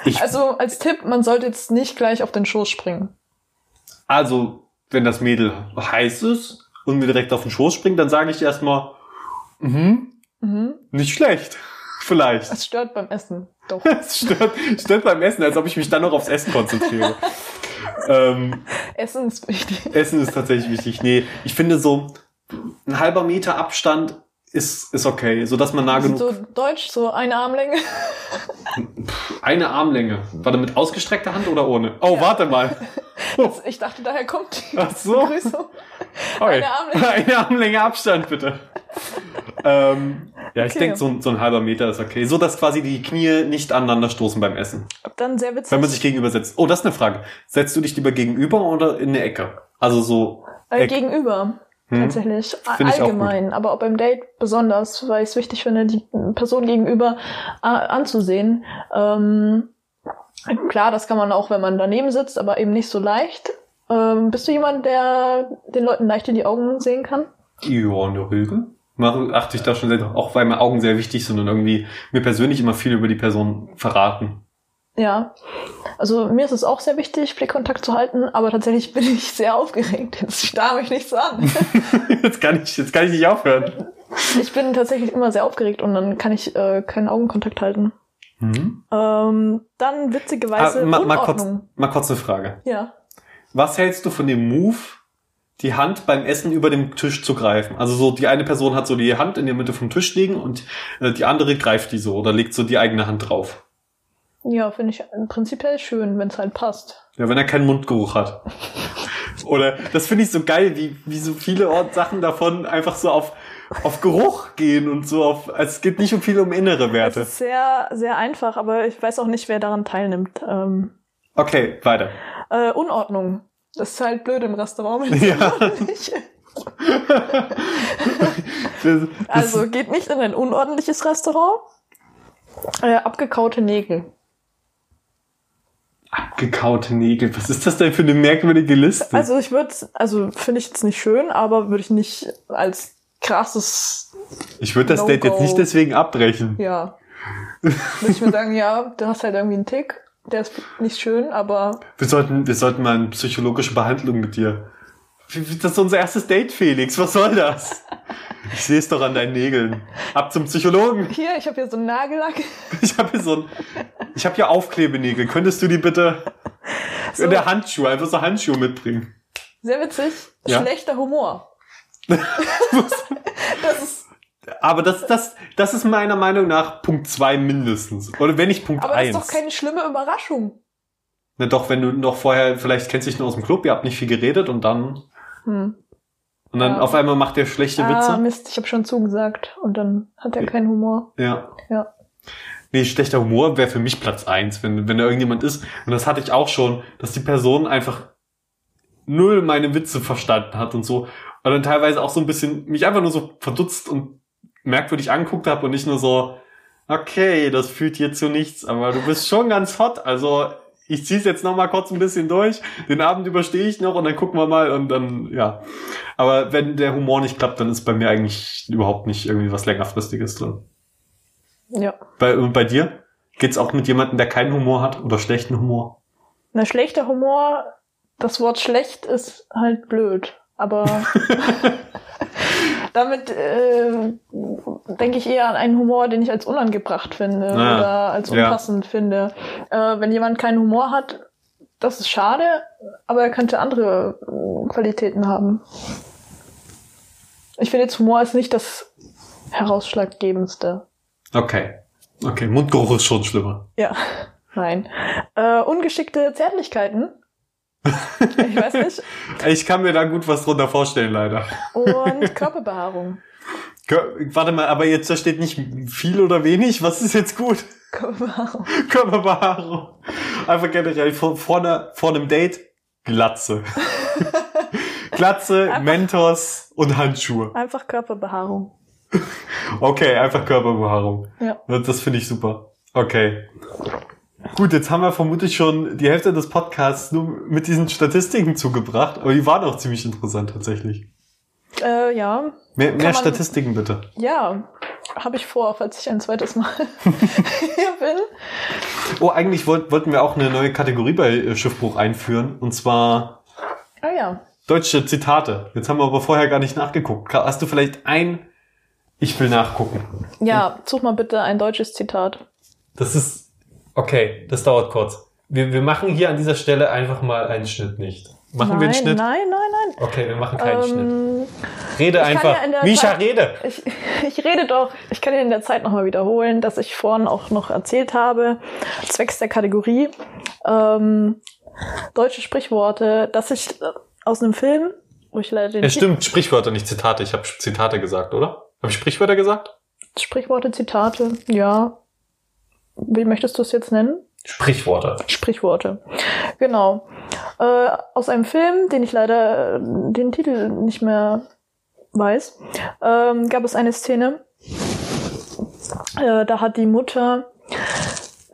Ich, Also als Tipp, man sollte jetzt nicht gleich auf den Schoß springen. also, wenn das Mädel heiß ist und mir direkt auf den Schoß springt, dann sage ich erstmal, mhm, Mhm. nicht schlecht. Vielleicht. Das stört beim Essen. Doch. Es stört, stört beim Essen, als ob ich mich dann noch aufs Essen konzentriere. ähm, Essen ist wichtig. Essen ist tatsächlich wichtig. Nee, ich finde so ein halber Meter Abstand ist, ist okay, so dass man nah genug So deutsch, so eine Armlänge. Eine Armlänge. War das mit ausgestreckter Hand oder ohne? Oh, warte mal. Ich dachte, daher kommt die Ach so. Begrüßung. Okay. Eine Armlänge. Eine Armlänge Abstand, bitte. ähm, ja, ich Okay. denke, so, ein- so ein halber Meter ist okay. So, dass quasi die Knie nicht aneinander stoßen beim Essen. Dann sehr witzig. Wenn man sich gegenüber setzt. Oh, das ist eine Frage. Setzt du dich lieber gegenüber oder in eine Ecke? Also so. Äh, gegenüber. Hm. Tatsächlich. Auch Allgemein. Aber auch beim Date besonders, weil ich es wichtig finde, die Person gegenüber anzusehen. Ähm, klar, das kann man auch, wenn man daneben sitzt, aber eben nicht so leicht. Ähm, bist du jemand, der den Leuten leicht in die Augen sehen kann? Ja, in der Regel. Mache, achte ich da schon sehr, auch weil mir Augen sehr wichtig sind und irgendwie mir persönlich immer viel über die Person verraten. Ja. Also mir ist es auch sehr wichtig, Blickkontakt zu halten, aber tatsächlich bin ich sehr aufgeregt. Jetzt starr mich nicht so an. jetzt kann ich, jetzt kann ich nicht aufhören. ich bin tatsächlich immer sehr aufgeregt und dann kann ich äh, keinen Augenkontakt halten. Mhm. Ähm, dann witzigerweise Ah, ma, mal, kurz, mal kurz eine Frage. Ja. was hältst du von dem Move, die Hand beim Essen über dem Tisch zu greifen? Also so, die eine Person hat so die Hand in der Mitte vom Tisch liegen und äh, die andere greift die so oder legt so die eigene Hand drauf. Ja, finde ich prinzipiell schön, wenn es halt passt. Ja, wenn er keinen Mundgeruch hat. Oder das finde ich so geil, wie, wie so viele Ort Sachen davon einfach so auf, auf Geruch gehen und so auf. Also es geht nicht um viel um innere Es Werte. ist sehr, sehr einfach, aber ich weiß auch nicht, wer daran teilnimmt. Ähm, Okay, weiter. äh, Unordnung. Das ist halt blöd im Restaurant. wenn Ja. es Das, Also geht nicht in ein unordentliches Restaurant. Äh, abgekaute Nägel. Abgekaute Nägel. Was ist das denn für eine merkwürdige Liste? Also ich würde, also finde ich jetzt nicht schön, aber würde ich nicht als krasses, ich würde das Date No-go. jetzt nicht deswegen abbrechen. ja. Würde ich mir sagen, ja, du hast halt irgendwie einen Tick, der ist nicht schön, aber Wir sollten, wir sollten mal eine psychologische Behandlung mit dir. Das ist unser erstes Date, Felix. Was soll das? Ich sehe es doch an deinen Nägeln. Ab zum Psychologen. hier, ich habe hier so einen Nagellack. Ich habe hier so ein, ich habe hier Aufklebenägel. Könntest du die bitte So. in der Handschuhe, einfach so Handschuhe mitbringen? Sehr witzig. Ja. Schlechter Humor. das ist, Aber das, das, das ist meiner Meinung nach Punkt zwei mindestens. Oder wenn nicht Punkt aber das eins. ist doch keine schlimme Überraschung. Na doch, wenn du noch vorher, vielleicht kennst du dich nur aus dem Club, ihr habt nicht viel geredet und dann, Hm. Und dann Ja. auf einmal macht der schlechte Ah, Witze. Mist, ich habe schon zugesagt und dann hat er keinen Humor. Ja. Ja. Nee, schlechter Humor wäre für mich Platz eins, wenn, wenn da irgendjemand ist. Und das hatte ich auch schon, dass die Person einfach null meine Witze verstanden hat und so. Und dann teilweise auch so ein bisschen mich einfach nur so verdutzt und merkwürdig anguckt habe und nicht nur so, okay, das führt hier zu nichts, aber du bist schon ganz hot, also ich zieh's jetzt noch mal kurz ein bisschen durch, den Abend überstehe ich noch und dann gucken wir mal und dann, ja. Aber wenn der Humor nicht klappt, dann ist bei mir eigentlich überhaupt nicht irgendwie was längerfristiges drin. Ja. Bei, und bei dir? Geht's auch mit jemandem, der keinen Humor hat oder schlechten Humor? Na, schlechter Humor, das Wort schlecht ist halt blöd. Aber damit äh, denke ich eher an einen Humor, den ich als unangebracht finde Ah, oder als ja. unpassend finde. Äh, wenn jemand keinen Humor hat, das ist schade, aber er könnte andere äh, Qualitäten haben. Ich finde jetzt Humor ist nicht das herausschlaggebendste. Okay. Okay, Mundgeruch ist schon schlimmer. Ja, nein. Äh, ungeschickte Zärtlichkeiten. Ich weiß nicht. Ich kann mir da gut was drunter vorstellen, leider. Und Körperbehaarung. Kör- Warte mal, aber jetzt da steht nicht viel oder wenig. Was ist jetzt gut? Körperbehaarung. Körperbehaarung. Einfach generell vor, vor, einer, vor einem Date Glatze. Glatze, Einfach- Mentos und Handschuhe. Einfach Körperbehaarung. Okay, einfach Körperbehaarung. Ja. Das finde ich super. Okay. Gut, jetzt haben wir vermutlich schon die Hälfte des Podcasts nur mit diesen Statistiken zugebracht, aber die waren auch ziemlich interessant tatsächlich. Äh, ja. Mehr, mehr man- Statistiken bitte. Ja. Habe ich vor, falls ich ein zweites Mal hier bin. Oh, eigentlich wollt, wollten wir auch eine neue Kategorie bei äh, Schiffbruch einführen, und zwar Ah ja. deutsche Zitate. Jetzt haben wir aber vorher gar nicht nachgeguckt. Hast du vielleicht ein Ich will nachgucken? Ja, such mal bitte ein deutsches Zitat. Das ist. Okay, das dauert kurz. Wir, wir machen hier an dieser Stelle einfach mal einen Schnitt nicht. Machen nein, wir einen Schnitt? Nein, nein, Okay, wir machen keinen Schnitt. nein. Rede einfach. ja Mischa, Zeit- rede! Ich, ich rede doch, ich kann dir in der Zeit nochmal wiederholen, dass ich vorhin auch noch erzählt habe, zwecks der Kategorie, ähm, deutsche Sprichworte, dass ich äh, aus einem Film, wo ich leider den Ja, stimmt, Sprichwörter, nicht Zitate. Ich habe Zitate gesagt, oder? Habe ich Sprichwörter gesagt? Sprichworte, Zitate, ja. Wie möchtest du es jetzt nennen? Sprichworte. Sprichworte. Genau. Äh, aus einem Film, den ich leider äh, den Titel nicht mehr weiß, ähm, gab es eine Szene, äh, da hat die Mutter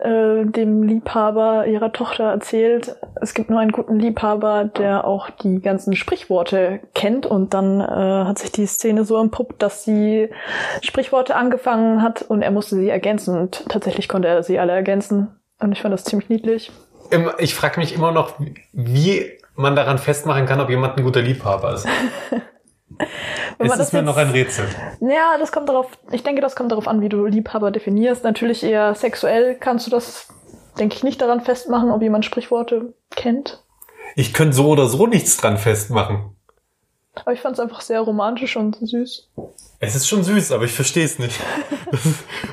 äh, dem Liebhaber ihrer Tochter erzählt, es gibt nur einen guten Liebhaber, der auch die ganzen Sprichworte kennt und dann äh, hat sich die Szene so empuppt, dass sie Sprichworte angefangen hat und er musste sie ergänzen und tatsächlich konnte er sie alle ergänzen und ich fand das ziemlich niedlich. Ich frage mich immer noch, wie man daran festmachen kann, ob jemand ein guter Liebhaber ist. Wenn es ist mir jetzt- noch ein Rätsel. Ja, das kommt darauf, ich denke, das kommt darauf an, wie du Liebhaber definierst. Natürlich eher sexuell kannst du das, denke ich, nicht daran festmachen, ob jemand Sprichworte kennt. Ich könnte so oder so nichts dran festmachen. Aber ich fand es einfach sehr romantisch und süß. Es ist schon süß, aber ich verstehe es nicht.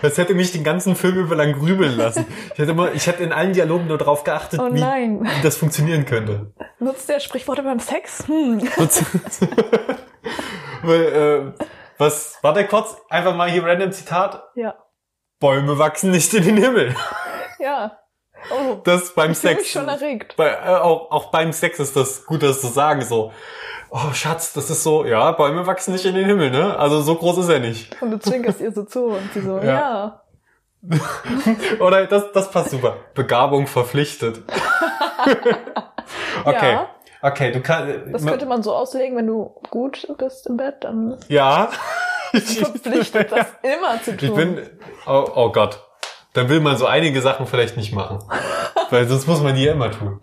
Das hätte mich den ganzen Film über lang grübeln lassen. Ich hätte, immer, ich hätte in allen Dialogen nur darauf geachtet, Oh wie, wie das funktionieren könnte. Nutzt der Sprichworte beim Sex? Hm. Weil, äh, was, warte kurz, einfach mal hier random Zitat. Ja. Bäume wachsen nicht in den Himmel. Ja. Oh, Das beim ich fühle Sex. mich schon erregt. Bei, äh, auch, auch beim Sex ist das gut, das zu sagen, so. Oh, Schatz, das ist so, ja, Bäume wachsen nicht in den Himmel, ne? Also so groß ist er nicht. Und du zwinkerst ihr so zu und sie so, Ja. ja. Oder das, das passt super. Begabung verpflichtet. okay. Ja. Okay, du kannst. Das könnte man so auslegen, wenn du gut bist im Bett, dann Ja. verpflichtet das immer zu tun. Ich bin. Oh, oh Gott. Dann will man so einige Sachen vielleicht nicht machen. Weil sonst muss man die ja immer tun.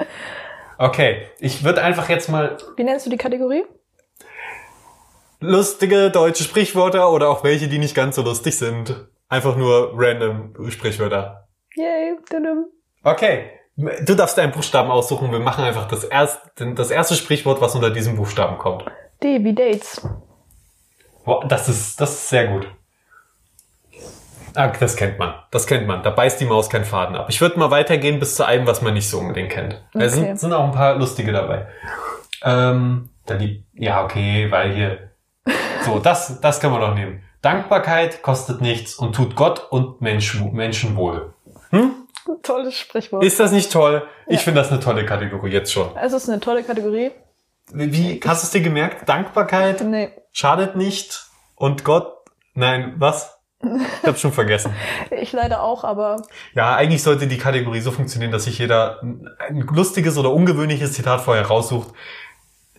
Okay, ich würde einfach jetzt mal Wie nennst du die Kategorie? lustige deutsche Sprichwörter oder auch welche, die nicht ganz so lustig sind. Einfach nur random Sprichwörter. Yay. Dudum. Okay. Du darfst einen Buchstaben aussuchen. Wir machen einfach das erste, das erste Sprichwort, was unter diesem Buchstaben kommt. D wie Dates. Wow, das ist, das ist sehr gut. Ah, das kennt man. Das kennt man. Da beißt die Maus keinen Faden ab. Ich würde mal weitergehen bis zu einem, was man nicht so unbedingt kennt. Da Okay. sind, sind auch ein paar lustige dabei. Ähm, da die, ja, okay, weil hier. So, das, das kann man doch nehmen. Dankbarkeit kostet nichts und tut Gott und Mensch, Menschen wohl. Tolles Sprichwort. Ist das nicht toll? Ich Ja. finde das eine tolle Kategorie jetzt schon. es ist eine tolle Kategorie. Wie, hast du es dir gemerkt? Dankbarkeit Nee. schadet nicht und Gott, nein, was? Ich hab's schon vergessen. Ich leider auch, aber Ja, eigentlich sollte die Kategorie so funktionieren, dass sich jeder ein lustiges oder ungewöhnliches Zitat vorher raussucht.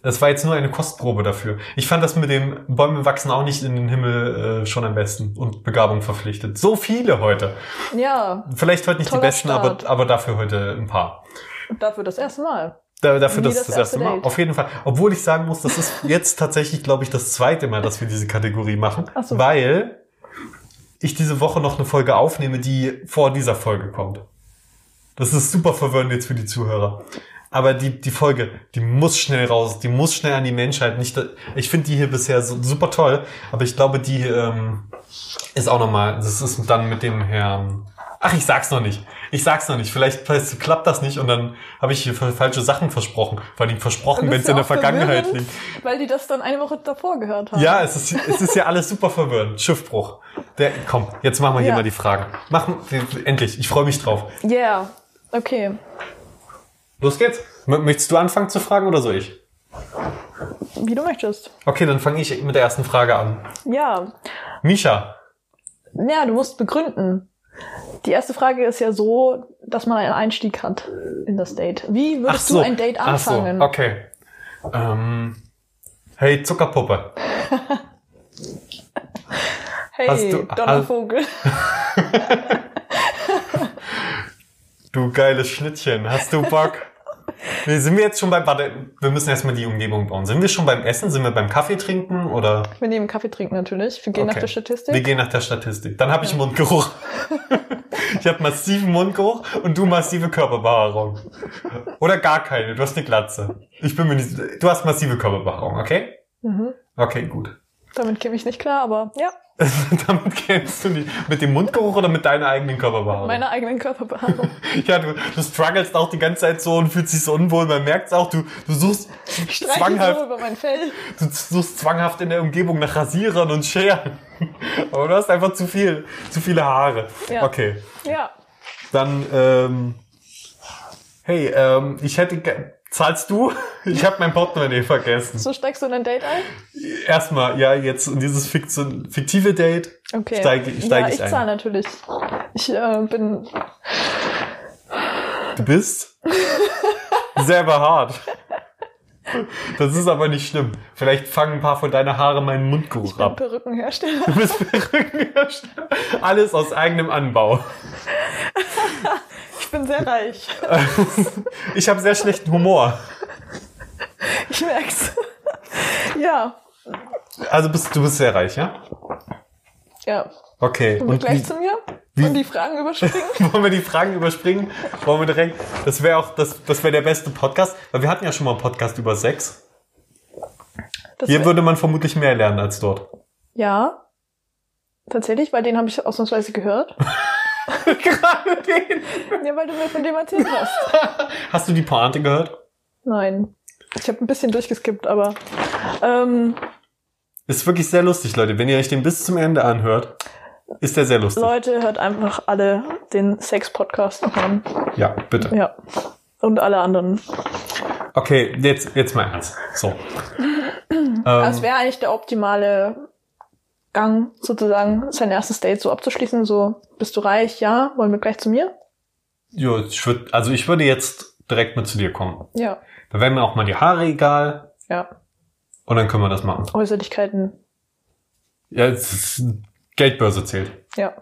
Das war jetzt nur eine Kostprobe dafür. Ich fand das mit dem Bäume wachsen auch nicht in den Himmel äh, schon am besten und Begabung verpflichtet. So viele heute. ja, Vielleicht heute nicht die besten, aber, Start. aber dafür heute ein paar. dafür das erste Mal. Da, dafür das, das das erste erste Mal. Date. Auf jeden Fall. Obwohl ich sagen muss, das ist jetzt tatsächlich, glaube ich, das zweite Mal, dass wir diese Kategorie machen. Ach so. Weil ich diese Woche noch eine Folge aufnehme, die vor dieser Folge kommt. Das ist super verwirrend jetzt für die Zuhörer. Aber die, die Folge, die muss schnell raus, die muss schnell an die Menschheit. Nicht, ich finde die hier bisher so, super toll, aber ich glaube, die ähm, ist auch nochmal, das ist dann mit dem Herrn. Ach, ich sag's noch nicht. Ich sag's noch nicht. Vielleicht, vielleicht klappt das nicht und dann habe ich hier falsche Sachen versprochen. Vor allem versprochen, wenn es in der ja Vergangenheit liegt. Weil die das dann eine Woche davor gehört haben. Ja, es ist, es ist ja alles super verwirrend. Schiffbruch. Der, komm, jetzt machen wir hier Ja. mal die Fragen. Machen, endlich. Ich freue mich drauf. Yeah. Okay. Los geht's. Möchtest du anfangen zu fragen oder soll ich? Wie du möchtest. Okay, dann fange ich mit der ersten Frage an. Ja. Misha, Ja, du musst begründen. Die erste Frage ist ja so, dass man einen Einstieg hat in das Date. Wie würdest du ein Date Ach so, anfangen? okay. Ähm, hey, Zuckerpuppe. Hey, Donnervogel. Du geiles Schnittchen. Hast du Bock? Nee, sind wir jetzt schon beim, warte, wir müssen erstmal die Umgebung bauen. Sind wir schon beim Essen? Sind wir beim Kaffee trinken oder? Wir nehmen Kaffee trinken natürlich. Wir gehen nach Okay. der Statistik. Wir gehen nach der Statistik. Dann habe ich Mundgeruch. ich habe massiven Mundgeruch und du massive Körperbehaarung. Oder gar keine. Du hast eine Glatze. Ich bin mir nicht. Du hast massive Körperbehaarung, okay? Mhm. Okay, gut. Damit käme ich nicht klar, aber ja, Damit kennst du nicht. Mit dem Mundgeruch oder mit deiner eigenen Körperbehaarung? meine eigenen Körperbehaarung. Ja, du, du strugglest auch die ganze Zeit so und fühlst dich so unwohl. Man merkt auch, du, du suchst zwanghaft, so über mein Fell. du suchst zwanghaft in der Umgebung nach Rasierern und Scheren. Aber du hast einfach zu viel, zu viele Haare. Ja. Okay. Ja. Dann, ähm, hey, ähm, ich hätte, zahlst du? Ich habe mein Portemonnaie vergessen. So steigst du in ein Date ein? Erstmal, ja, jetzt in dieses fiktive Date Okay. steige steig ja, ich, ich ein. zahle natürlich. Ich äh, bin Du bist sehr behaart. Das ist aber nicht schlimm. Vielleicht fangen ein paar von deiner Haare meinen Mundgeruch ab. Perückenhersteller. Du bist Perückenhersteller. Alles aus eigenem Anbau. Ich bin sehr reich. Ich habe sehr schlechten Humor. Ich merk's. ja. Also bist du bist sehr reich, ja? Ja. Okay. Kommen wir Und gleich wie, zu mir? Und die Fragen überspringen? Wollen wir die Fragen überspringen? Wollen wir direkt? Das wäre auch, das, das wäre der beste Podcast, weil wir hatten ja schon mal einen Podcast über Sex. Das Hier würde man vermutlich mehr lernen als dort. ja. Tatsächlich, weil den habe ich ausnahmsweise gehört. Gerade den. Ja, weil du mir von dem erzählt hast. Hast du die Pointe gehört? Nein. Ich habe ein bisschen durchgeskippt, aber ähm, Ist wirklich sehr lustig, Leute. Wenn ihr euch den bis zum Ende anhört, ist der sehr lustig. Leute, hört einfach alle den Sex-Podcast noch an. Ja, bitte. Ja. Und alle anderen. Okay, jetzt, jetzt mal ernst. So. Das ähm, wäre eigentlich der optimale Gang, sozusagen, sein erstes Date so abzuschließen. So, bist du reich? Ja. Wollen wir gleich zu mir? jo, ich würd, also ich würde jetzt direkt mit zu dir kommen. Ja. Da wären mir auch mal die Haare egal Ja. und dann können wir das machen. Äußerlichkeiten. Ja, ist, Geldbörse zählt. Ja.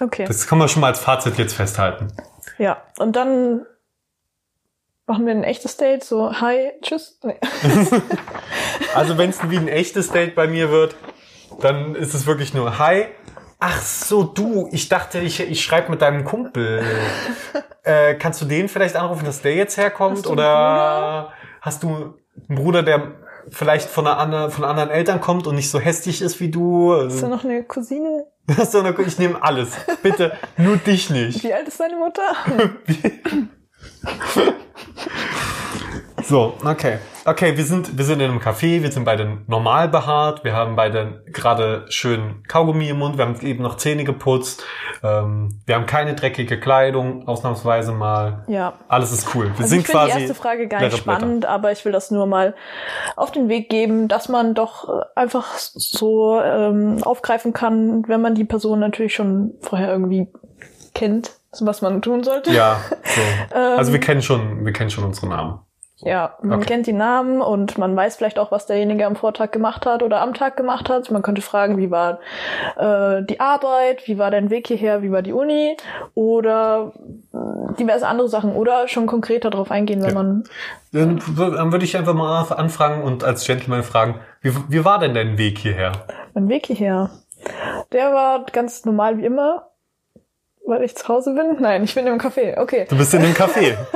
Okay. Das kann man schon mal als Fazit jetzt festhalten. ja. Und dann machen wir ein echtes Date. So, hi, tschüss. Nee. Also wenn es wie ein echtes Date bei mir wird, dann ist es wirklich nur Hi. Ach so, du, ich dachte, ich, ich schreibe mit deinem Kumpel. äh, kannst du den vielleicht anrufen, dass der jetzt herkommt? Hast du Oder hast du einen Bruder, der vielleicht von, einer anderen, von anderen Eltern kommt und nicht so hässlich ist wie du? Ist da noch eine Cousine? Hast du eine, ich nehme alles. Bitte, nur dich nicht. Wie alt ist deine Mutter? So, okay. Okay, wir sind, wir sind in einem Café, wir sind beide normal behaart, wir haben beide gerade schön Kaugummi im Mund, wir haben eben noch Zähne geputzt, ähm, wir haben keine dreckige Kleidung, ausnahmsweise mal. Ja. Alles ist cool. Wir Also sind ich finde quasi. die erste Frage gar nicht leere Blätter. spannend, aber ich will das nur mal auf den Weg geben, dass man doch äh, einfach so ähm, aufgreifen kann, wenn man die Person natürlich schon vorher irgendwie kennt, was man tun sollte. Ja, so. Ähm, Also wir kennen schon, wir kennen schon unsere Namen. Ja, man Okay. kennt die Namen und man weiß vielleicht auch, was derjenige am Vortag gemacht hat oder am Tag gemacht hat. Man könnte fragen, wie war äh, die Arbeit, wie war dein Weg hierher, wie war die Uni oder äh, diverse andere Sachen oder schon konkreter darauf eingehen, wenn Ja. man Dann, dann würde ich einfach mal anfangen und als Gentleman fragen, wie, wie war denn dein Weg hierher? mein Weg hierher. Der war ganz normal wie immer, weil ich zu Hause bin. Nein, ich bin im Café. Okay, Du bist in dem Café.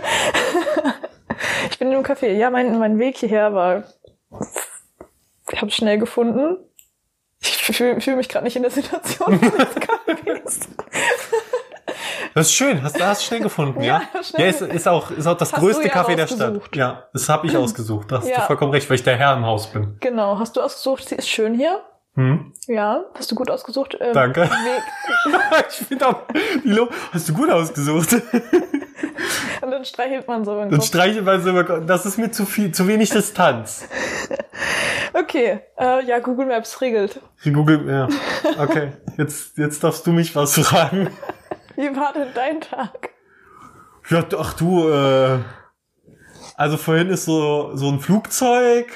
ich bin im Café. Ja, mein, mein Weg hierher war, ich habe schnell gefunden. Ich fühle fühl mich gerade nicht in der Situation des Cafés. Das ist schön, hast du hast schnell gefunden, ja? Ja, schnell. Ja, ist, ist auch ist auch das Hast du größte ja Café der Stadt. Ja, das habe ich ausgesucht. Da hast du Ja. vollkommen recht, weil ich der Herr im Haus bin. Genau, hast du ausgesucht, sie ist schön hier? Hm? Ja, hast du gut ausgesucht. Ähm, Danke. Ich finde auch, die Lo hast du gut ausgesucht. Und dann streichelt man so Dann Kopf. streiche mal so, das ist mir zu viel, zu wenig Distanz. Okay, äh, ja, Google Maps regelt. Google, ja. Okay, jetzt, jetzt darfst du mich was fragen. Wie war denn dein Tag? Ja, ach du, äh, also vorhin ist so, so ein Flugzeug,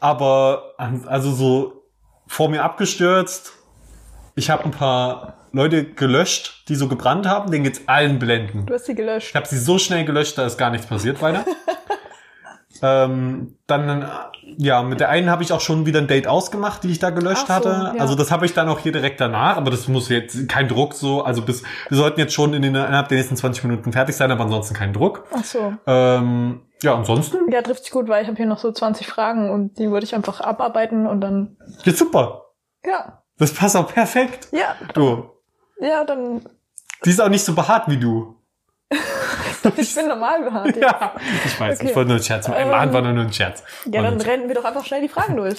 aber, also so vor mir abgestürzt. Ich habe ein paar Leute gelöscht, die so gebrannt haben, denen geht's allen blenden. Du hast sie gelöscht. Ich habe sie so schnell gelöscht, da ist gar nichts passiert weiter. ähm, dann, ja, mit der einen habe ich auch schon wieder ein Date ausgemacht, die ich da gelöscht so, hatte. ja. Also das habe ich dann auch hier direkt danach, aber das muss jetzt kein Druck so. Also bis wir sollten jetzt schon in den, innerhalb der nächsten 20 Minuten fertig sein, aber ansonsten kein Druck. Ach so. Ähm, ja, ansonsten Ja, trifft sich gut, weil ich habe hier noch so 20 Fragen und die würde ich einfach abarbeiten und dann. geht's super. Ja. Das passt auch perfekt. Ja. Du, Ja, dann. die ist auch nicht so behaart wie du. Ich bin normal behaart. Ja, ich weiß. Okay. Ich wollte nur einen Scherz machen. Ähm, Ähm, war nur ein Scherz. ja dann rennen wir doch einfach schnell die Fragen durch.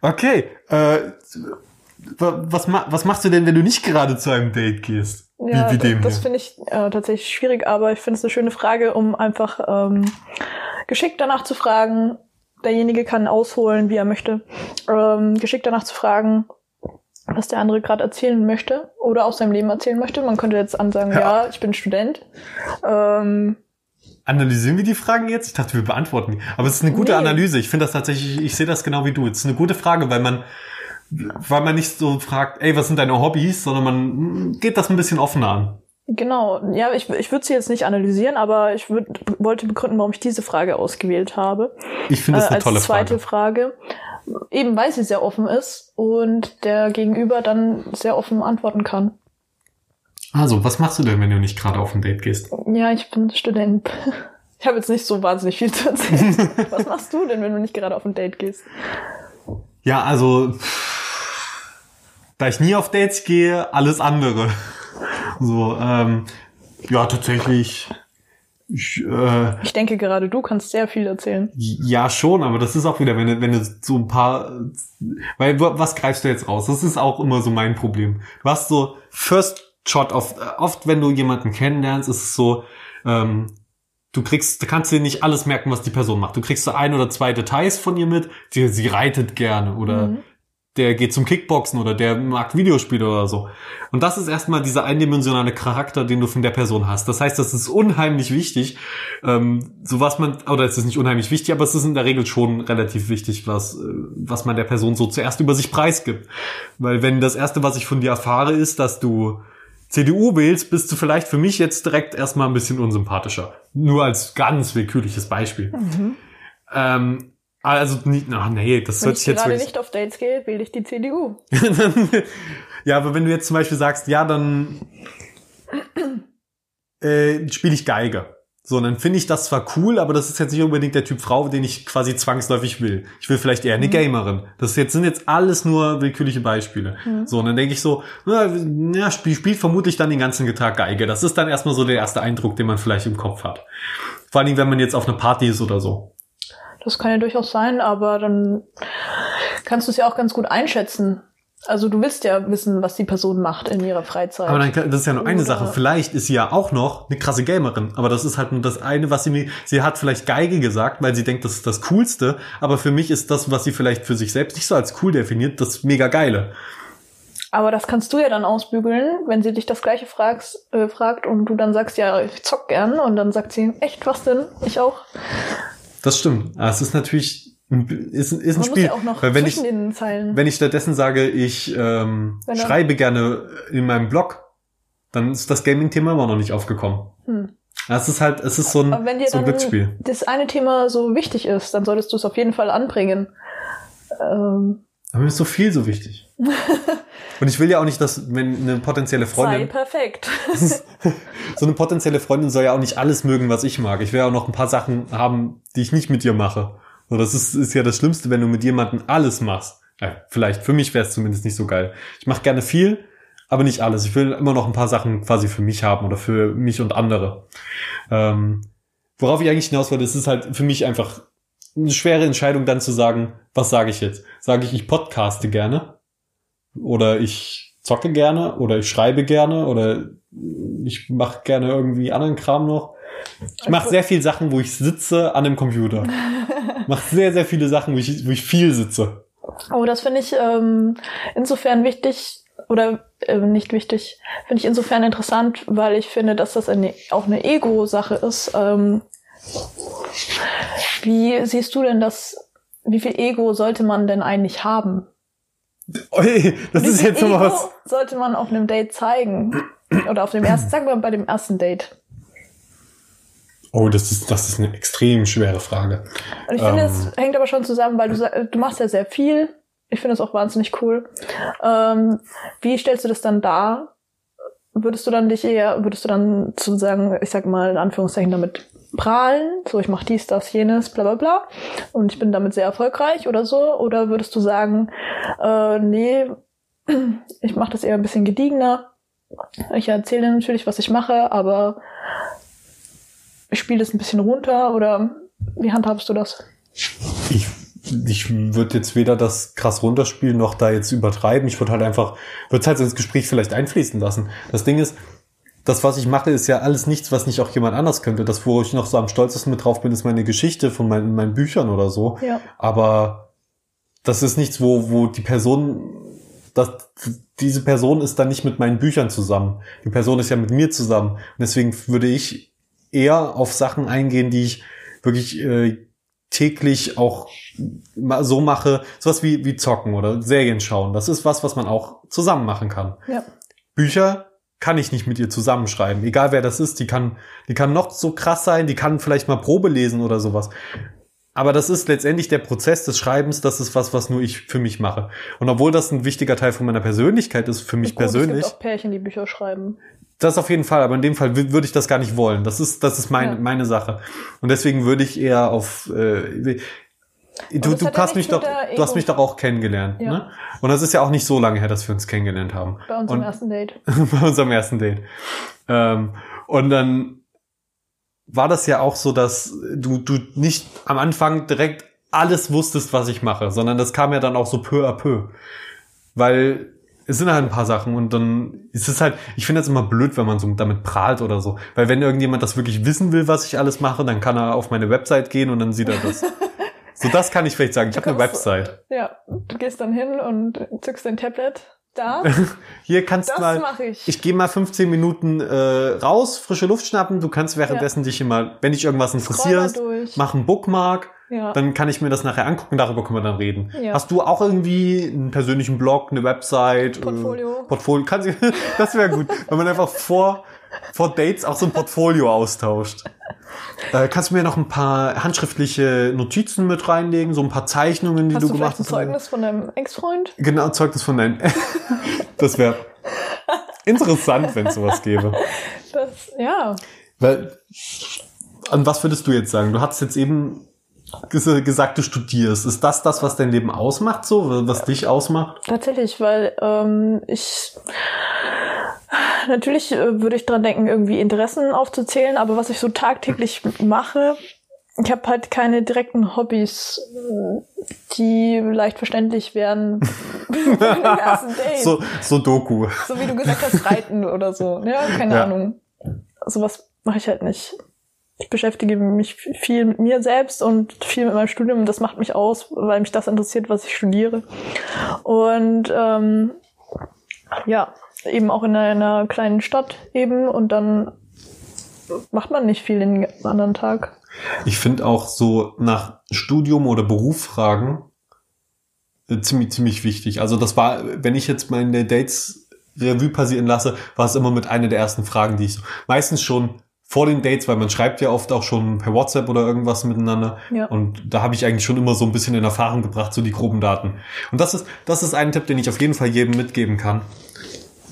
Okay, äh, wa- was, was machst du denn, wenn du nicht gerade zu einem Date gehst? Ja, wie, wie das hier? finde ich äh, tatsächlich schwierig, aber ich finde es eine schöne Frage, um einfach ähm, geschickt danach zu fragen. Derjenige kann ausholen, wie er möchte. Ähm, geschickt danach zu fragen, was der andere gerade erzählen möchte oder aus seinem Leben erzählen möchte. Man könnte jetzt ansagen, Ja. ja, ich bin Student. Ähm, Analysieren wir die Fragen jetzt? Ich dachte, wir beantworten die. Aber es ist eine gute Nee. Analyse. Ich finde das tatsächlich, ich sehe das genau wie du. Es ist eine gute Frage, weil man, weil man nicht so fragt, ey, was sind deine Hobbys, sondern man mm, geht das ein bisschen offener an. Genau, ja, ich, ich würde sie jetzt nicht analysieren, aber ich würd, wollte begründen, warum ich diese Frage ausgewählt habe. Ich finde das äh, eine als tolle zweite Frage. Frage. Eben weil sie sehr offen ist und der Gegenüber dann sehr offen antworten kann. Also, was machst du denn, wenn du nicht gerade auf ein Date gehst? Ja, ich bin Student. Ich habe jetzt nicht so wahnsinnig viel zu erzählen. was machst du denn, wenn du nicht gerade auf ein Date gehst? Ja, also, da ich nie auf Dates gehe, alles andere. So, ähm, ja, tatsächlich. Ich, äh, Ich denke gerade, du kannst sehr viel erzählen. ja, schon, aber das ist auch wieder, wenn du, wenn du so ein paar, weil wa- was greifst du jetzt raus? Das ist auch immer so mein Problem. Du hast so First Shot oft, oft wenn du jemanden kennenlernst, ist es so, ähm, du kriegst, du kannst dir nicht alles merken, was die Person macht. Du kriegst so ein oder zwei Details von ihr mit, die, sie reitet gerne oder Mhm. Der geht zum Kickboxen oder der mag Videospiele oder so. Und das ist erstmal dieser eindimensionale Charakter, den du von der Person hast. Das heißt, das ist unheimlich wichtig. Ähm, so was man, oder es ist nicht unheimlich wichtig, aber es ist in der Regel schon relativ wichtig, was, äh, was man der Person so zuerst über sich preisgibt. Weil wenn das erste, was ich von dir erfahre, ist, dass du CDU wählst, bist du vielleicht für mich jetzt direkt erstmal ein bisschen unsympathischer. Nur als ganz willkürliches Beispiel. Ähm, also, nicht, ach nee, das Wenn hört ich jetzt gerade wirklich nicht auf Dates gehe, wähle ich die CDU. ja, aber wenn du jetzt zum Beispiel sagst, ja, dann äh, spiele ich Geige. So, dann finde ich das zwar cool, aber das ist jetzt nicht unbedingt der Typ Frau, den ich quasi zwangsläufig will. Ich will vielleicht eher eine Gamerin. Das jetzt, sind jetzt alles nur willkürliche Beispiele. So, und dann denke ich so, na, ja, spielt, spielt vermutlich dann den ganzen Tag Geige. Das ist dann erstmal so der erste Eindruck, den man vielleicht im Kopf hat. Vor allen Dingen, wenn man jetzt auf einer Party ist oder so. Das kann ja durchaus sein, aber dann kannst du es ja auch ganz gut einschätzen. Also du willst ja wissen, was die Person macht in ihrer Freizeit. Aber dann, das ist ja nur eine Oder- Sache. Vielleicht ist sie ja auch noch eine krasse Gamerin. Aber das ist halt nur das eine, was sie mir, sie hat vielleicht Geige gesagt, weil sie denkt, das ist das Coolste. Aber für mich ist das, was sie vielleicht für sich selbst nicht so als cool definiert, das mega geile. Aber das kannst du ja dann ausbügeln, wenn sie dich das gleiche fragst, äh, fragt und du dann sagst, ja, ich zock gern. Und dann sagt sie, echt, was denn? Ich auch. Das stimmt. Aber es ist natürlich, ein- ist, ist ein Man muss Spiel. ja auch noch weil wenn ich, zwischen den Zeilen. wenn ich stattdessen sage, ich ähm, schreibe gerne in meinem Blog, dann ist das Gaming-Thema immer noch nicht aufgekommen. Hm. Es ist halt, es ist so ein, Aber wenn dir so ein Glücksspiel. das eine Thema so wichtig ist, dann solltest du es auf jeden Fall anbringen. Ähm, Aber mir ist so viel so wichtig. Und ich will ja auch nicht, dass, wenn eine potenzielle sei Freundin, perfekt. so eine potenzielle Freundin soll ja auch nicht alles mögen, was ich mag. Ich will ja auch noch ein paar Sachen haben, die ich nicht mit dir mache. So, das ist, ist ja das Schlimmste, wenn du mit jemandem alles machst. Ja, vielleicht, für mich wäre es zumindest nicht so geil. Ich mache gerne viel, aber nicht alles. Ich will immer noch ein paar Sachen quasi für mich haben oder für mich und andere. Ähm, worauf ich eigentlich hinaus wollte, es ist halt für mich einfach eine schwere Entscheidung dann zu sagen, was sage ich jetzt? Sage ich, ich podcaste gerne oder ich zocke gerne oder ich schreibe gerne oder ich mache gerne irgendwie anderen Kram noch. Ich mache sehr viel Sachen, wo ich sitze an einem Computer. mache sehr, sehr viele Sachen, wo ich, wo ich viel sitze. Oh, das finde ich ähm, insofern wichtig oder äh, nicht wichtig, finde ich insofern interessant, weil ich finde, dass das eine, auch eine Ego-Sache ist. Ähm, wie siehst du denn das? Wie viel Ego sollte man denn eigentlich haben? Ui, das ist jetzt Ego was. sollte man auf einem Date zeigen? Oder auf dem ersten, sagen wir mal bei dem ersten Date. Oh, das ist, das ist eine extrem schwere Frage. Und ich finde, Ähm. es hängt aber schon zusammen, weil du, du machst ja sehr viel. Ich finde es auch wahnsinnig cool. Ähm, wie stellst du das dann dar? Würdest du dann dich eher, würdest du dann sozusagen, ich sag mal in Anführungszeichen damit prahlen, so ich mache dies, das, jenes, bla bla bla und ich bin damit sehr erfolgreich oder so? Oder würdest du sagen, äh, nee, ich mache das eher ein bisschen gediegener. Ich erzähle natürlich, was ich mache, aber ich spiele das ein bisschen runter oder wie handhabst du das? Ich, ich würde jetzt weder das krass runterspielen noch da jetzt übertreiben. Ich würde halt einfach, würde es halt ins Gespräch vielleicht einfließen lassen. Das Ding ist, das, was ich mache, ist ja alles nichts, was nicht auch jemand anders könnte. Das, wo ich noch so am stolzesten mit drauf bin, ist meine Geschichte von meinen, meinen Büchern oder so. Ja. Aber das ist nichts, wo, wo die Person, das, diese Person ist dann nicht mit meinen Büchern zusammen. Die Person ist ja mit mir zusammen. Und deswegen würde ich eher auf Sachen eingehen, die ich wirklich äh, täglich auch so mache, sowas wie, wie zocken oder Serien schauen. Das ist was, was man auch zusammen machen kann. Ja. Bücher kann ich nicht mit ihr zusammenschreiben. Egal wer das ist, die kann, die kann noch so krass sein, die kann vielleicht mal Probe lesen oder sowas. Aber das ist letztendlich der Prozess des Schreibens, das ist was, was nur ich für mich mache. Und obwohl das ein wichtiger Teil von meiner Persönlichkeit ist, für mich Gut, Es persönlich, gibt auch Pärchen, die Bücher schreiben. Das auf jeden Fall, aber in dem Fall wü- würde ich das gar nicht wollen. Das ist, das ist meine, Ja. meine Sache. Und deswegen würde ich eher auf, äh, du, du hast mich doch, du hast mich doch auch kennengelernt, Ja. ne? Und das ist ja auch nicht so lange her, dass wir uns kennengelernt haben. Bei unserem Und- ersten Date. bei unserem ersten Date. Ähm, und dann war das ja auch so, dass du, du nicht am Anfang direkt alles wusstest, was ich mache, sondern das kam ja dann auch so peu à peu. Weil es sind halt ein paar Sachen und dann ist es halt, ich finde das immer blöd, wenn man so damit prahlt oder so. Weil wenn irgendjemand das wirklich wissen will, was ich alles mache, dann kann er auf meine Website gehen und dann sieht er das. so das kann ich vielleicht sagen. Ich habe eine Website. Ja, du gehst dann hin und zückst dein Tablet. Da, Hier kannst das du mal. mache ich. Ich gehe mal 15 Minuten äh, raus, frische Luft schnappen. Du kannst währenddessen dich immer, wenn dich irgendwas interessiert, mach einen Bookmark. Ja. Dann kann ich mir das nachher angucken, darüber können wir dann reden. Ja. Hast du auch irgendwie einen persönlichen Blog, eine Website? Portfolio. Äh, Portfolio. Kannst das wäre gut, wenn man einfach vor, vor Dates auch so ein Portfolio austauscht. Äh, kannst du mir noch ein paar handschriftliche Notizen mit reinlegen, so ein paar Zeichnungen, die Hast du, du gemacht vielleicht ein hast? Zeugnis von deinem Ex-Freund? Genau, Zeugnis von deinen. das wäre interessant, wenn es sowas gäbe. Das, ja. Weil, an was würdest du jetzt sagen? Du hast jetzt eben ges- gesagt, du studierst. Ist das das, was dein Leben ausmacht, so, was dich ausmacht? Tatsächlich, weil ähm, ich natürlich äh, würde ich dran denken, irgendwie Interessen aufzuzählen, aber was ich so tagtäglich mache, ich habe halt keine direkten Hobbys, die leicht verständlich wären. So, so Doku. So wie du gesagt hast, Reiten oder so. Ja, keine Ja. Ahnung. Sowas mache ich halt nicht. Ich beschäftige mich viel mit mir selbst und viel mit meinem Studium und das macht mich aus, weil mich das interessiert, was ich studiere. Und ähm, ja, eben auch in einer kleinen Stadt eben und dann macht man nicht viel den anderen Tag. Ich finde auch so nach Studium oder Beruf fragen äh, ziemlich, ziemlich wichtig. Also das war, wenn ich jetzt meine Dates Revue passieren lasse, war es immer mit einer der ersten Fragen, die ich so, meistens schon vor den Dates, weil man schreibt ja oft auch schon per WhatsApp oder irgendwas miteinander. Ja. Und da habe ich eigentlich schon immer so ein bisschen in Erfahrung gebracht, so die groben Daten. Und das ist, das ist ein Tipp, den ich auf jeden Fall jedem mitgeben kann.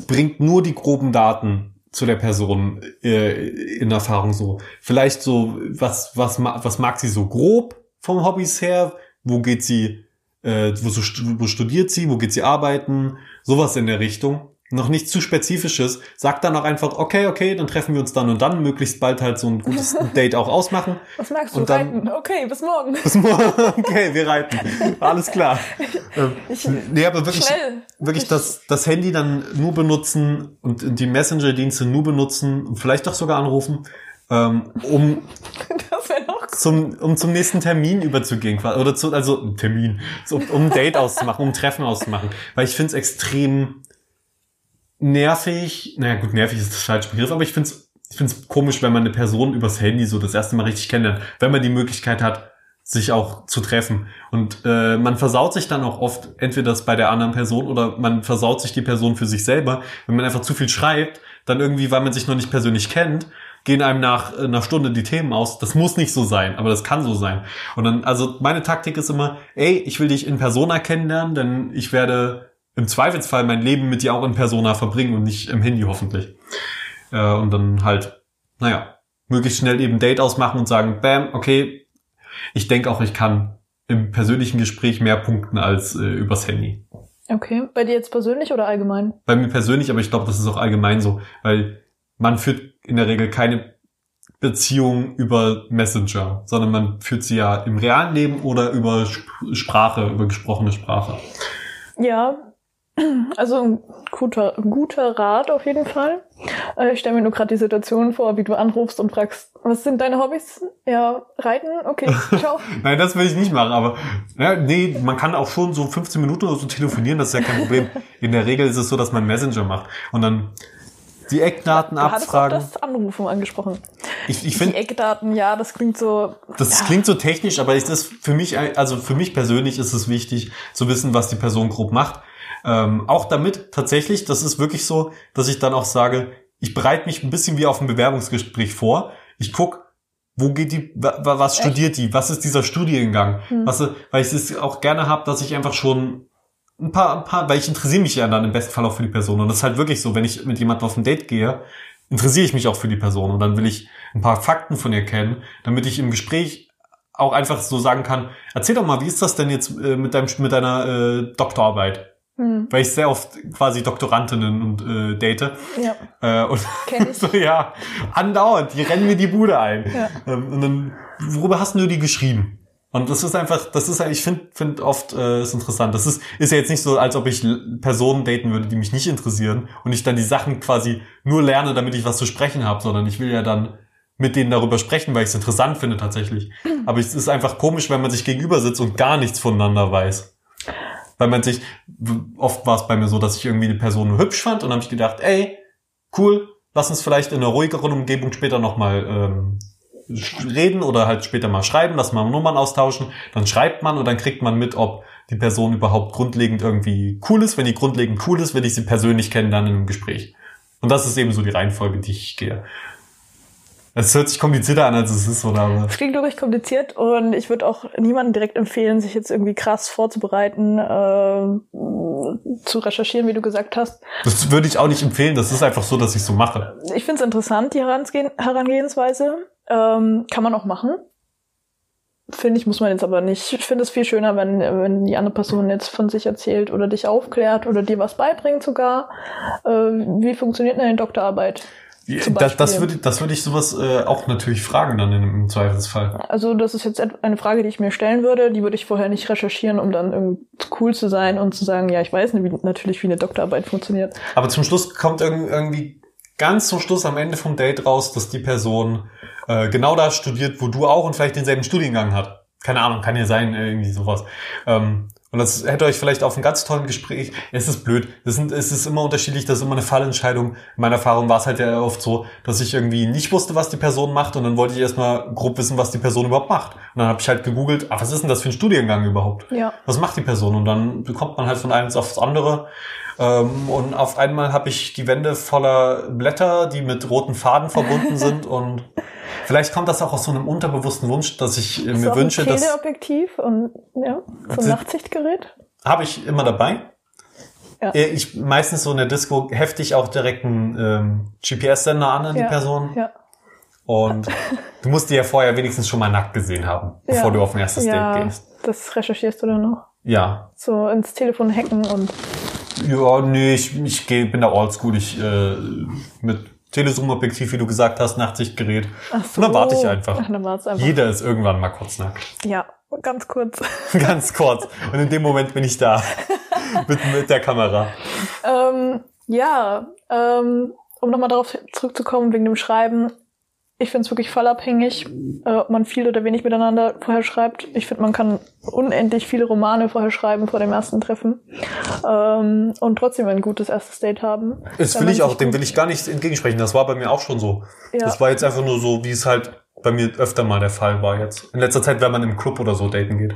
Bringt nur die groben Daten zu der Person äh, in Erfahrung so. Vielleicht so, was, was, was mag sie so grob vom Hobbys her? Wo geht sie, äh, wo, wo studiert sie? Wo geht sie arbeiten? Sowas in der Richtung. Noch nichts zu Spezifisches. Sagt dann auch einfach, okay, okay, dann treffen wir uns dann und dann, möglichst bald halt so ein gutes Date auch ausmachen. Was magst du? Und dann- Reiten? Okay, bis morgen. Bis morgen. Okay, wir reiten. Alles klar. Ähm, Ich, nee, aber wirklich, schnell. wirklich das, das Handy dann nur benutzen und die Messenger-Dienste nur benutzen und vielleicht doch sogar anrufen, ähm, um Das wäre noch zum, um zum nächsten Termin überzugehen. quasi. Oder zu, also Termin, um ein Date auszumachen, um ein Treffen auszumachen. Weil ich finde es extrem nervig. Naja, gut, nervig ist das falsche Begriff, aber ich finde es ich find's komisch, wenn man eine Person übers Handy so das erste Mal richtig kennenlernt, wenn man die Möglichkeit hat, sich auch zu treffen. Und äh, man versaut sich dann auch oft, entweder das bei der anderen Person oder man versaut sich die Person für sich selber, wenn man einfach zu viel schreibt, dann irgendwie, weil man sich noch nicht persönlich kennt, gehen einem nach einer Stunde die Themen aus. Das muss nicht so sein, aber das kann so sein. Und dann, also meine Taktik ist immer, ey, ich will dich in Persona kennenlernen, denn ich werde im Zweifelsfall mein Leben mit dir auch in Persona verbringen und nicht im Handy hoffentlich. Äh, und dann halt, naja, möglichst schnell eben Date ausmachen und sagen, bam, okay, ich denke auch, ich kann im persönlichen Gespräch mehr punkten als äh, übers Handy. Okay. Bei dir jetzt persönlich oder allgemein? Bei mir persönlich, aber ich glaube, das ist auch allgemein so, weil man führt in der Regel keine Beziehung über Messenger, sondern man führt sie ja im realen Leben oder über Sp- Sprache, über gesprochene Sprache. Ja, also ein guter, guter Rat auf jeden Fall. Äh, Ich stelle mir nur gerade die Situation vor, wie du anrufst und fragst, was sind deine Hobbys? Ja, reiten? Okay, ciao. Nein, das will ich nicht machen, aber ja, nee, man kann auch schon so 15 Minuten oder so telefonieren, das ist ja kein Problem. In der Regel ist es so, dass man Messenger macht und dann die Eckdaten Du abfragen. das Anrufen angesprochen. Ich, ich Die finde, Eckdaten, ja, das klingt so. Das ja, klingt so technisch, aber ist das für mich, also für mich persönlich ist es wichtig zu wissen, was die Person grob macht. Ähm, auch damit tatsächlich, das ist wirklich so, dass ich dann auch sage, ich bereite mich ein bisschen wie auf ein Bewerbungsgespräch vor. Ich guck, wo geht die, wa, wa- was Echt? studiert die, was ist dieser Studiengang, Hm. was, weil ich es auch gerne habe, dass ich einfach schon ein paar, ein paar, weil ich interessiere mich ja dann im besten Fall auch für die Person. Und das ist halt wirklich so, wenn ich mit jemandem auf ein Date gehe, interessiere ich mich auch für die Person und dann will ich ein paar Fakten von ihr kennen, damit ich im Gespräch auch einfach so sagen kann, erzähl doch mal, wie ist das denn jetzt äh, mit, deinem, mit deiner äh, Doktorarbeit? Hm. Weil ich sehr oft quasi Doktorandinnen und äh, date. Ja. Äh, und so, ja, andauernd, die rennen mir die Bude ein. Ja. Ähm, und dann, worüber hast du die geschrieben? Und das ist einfach, das ist, ich finde find oft äh, ist interessant. Das ist, ist ja jetzt nicht so, als ob ich Personen daten würde, die mich nicht interessieren und ich dann die Sachen quasi nur lerne, damit ich was zu sprechen habe, sondern ich will ja dann mit denen darüber sprechen, weil ich es interessant finde tatsächlich. Aber es ist einfach komisch, wenn man sich gegenüber sitzt und gar nichts voneinander weiß. Weil man sich, oft war es bei mir so, dass ich irgendwie eine Person hübsch fand und habe ich gedacht, ey, cool, lass uns vielleicht in einer ruhigeren Umgebung später nochmal ähm, reden oder halt später mal schreiben, lass mal Nummern austauschen. Dann schreibt man und dann kriegt man mit, ob die Person überhaupt grundlegend irgendwie cool ist. Wenn die grundlegend cool ist, will ich sie persönlich kennenlernen einem Gespräch. Und das ist eben so die Reihenfolge, die ich gehe. Es hört sich komplizierter an, als es ist, oder? Es klingt wirklich kompliziert und ich würde auch niemandem direkt empfehlen, sich jetzt irgendwie krass vorzubereiten, äh, zu recherchieren, wie du gesagt hast. das würde ich auch nicht empfehlen. Das ist einfach so, dass ich so mache. Ich finde es interessant, die Herangehen Herangehensweise. Ähm, kann man auch machen. Finde ich, muss man jetzt aber nicht. Ich finde es viel schöner, wenn, wenn die andere Person jetzt von sich erzählt oder dich aufklärt oder dir was beibringt sogar. Äh, wie funktioniert denn eine Doktorarbeit? Das, das, würde, das würde ich sowas äh, auch natürlich fragen dann in, im Zweifelsfall. Also das ist jetzt et- eine Frage, die ich mir stellen würde. Die würde ich vorher nicht recherchieren, um dann irgendwie cool zu sein und zu sagen, ja, ich weiß natürlich, wie eine Doktorarbeit funktioniert. Aber zum Schluss kommt irg- irgendwie ganz zum Schluss am Ende vom Date raus, dass die Person äh, genau da studiert, wo du auch und vielleicht denselben Studiengang hat. Keine Ahnung, kann ja sein, äh, irgendwie sowas. Ähm, und das hätte euch vielleicht auf ein ganz tollen Gespräch. Es ist blöd. Das sind, es ist immer unterschiedlich, das ist immer eine Fallentscheidung. In meiner Erfahrung war es halt ja oft so, dass ich irgendwie nicht wusste, was die Person macht und dann wollte ich erstmal grob wissen, was die Person überhaupt macht. Und dann habe ich halt gegoogelt, ach, was ist denn das für ein Studiengang überhaupt? Ja. was macht die Person? Und dann bekommt man halt von eins aufs andere. Ähm, und auf einmal habe ich die Wände voller Blätter, die mit roten Faden verbunden sind. Und vielleicht kommt das auch aus so einem unterbewussten Wunsch, dass ich äh, mir wünsche, ein dass Teleobjektiv und ja, so ein Nachtsichtgerät. habe ich immer dabei. Ja. Äh, Ich meistens so in der Disco heftig auch direkt einen ähm, GPS-Sender an an die Ja, Person. Ja. Und du musst die ja vorher wenigstens schon mal nackt gesehen haben, bevor ja. du auf ein erstes Date gehst. Das recherchierst du dann noch. Ja, So ins Telefon hacken und Ja, nee, ich, ich geh, bin da oldschool. Ich äh, mit Telezoom-Objektiv, wie du gesagt hast, Nachtsichtgerät. ach so. Und dann warte ich einfach. Ach, dann einfach. Jeder ist irgendwann mal kurz nackt. Ja, ganz kurz. Ganz kurz. Und in dem Moment bin ich da. mit, mit der Kamera. ähm, ja, ähm, um nochmal darauf zurückzukommen wegen dem Schreiben. Ich finde es wirklich fallabhängig, äh, ob man viel oder wenig miteinander vorher schreibt. Ich finde, man kann unendlich viele Romane vorher schreiben vor dem ersten Treffen ähm, und trotzdem ein gutes erstes Date haben. Das will ich auch, dem will ich gar nicht entgegensprechen. Das war bei mir auch schon so. Ja. Das war jetzt einfach nur so, wie es halt bei mir öfter mal der Fall war jetzt. In letzter Zeit, wenn man im Club oder so daten geht.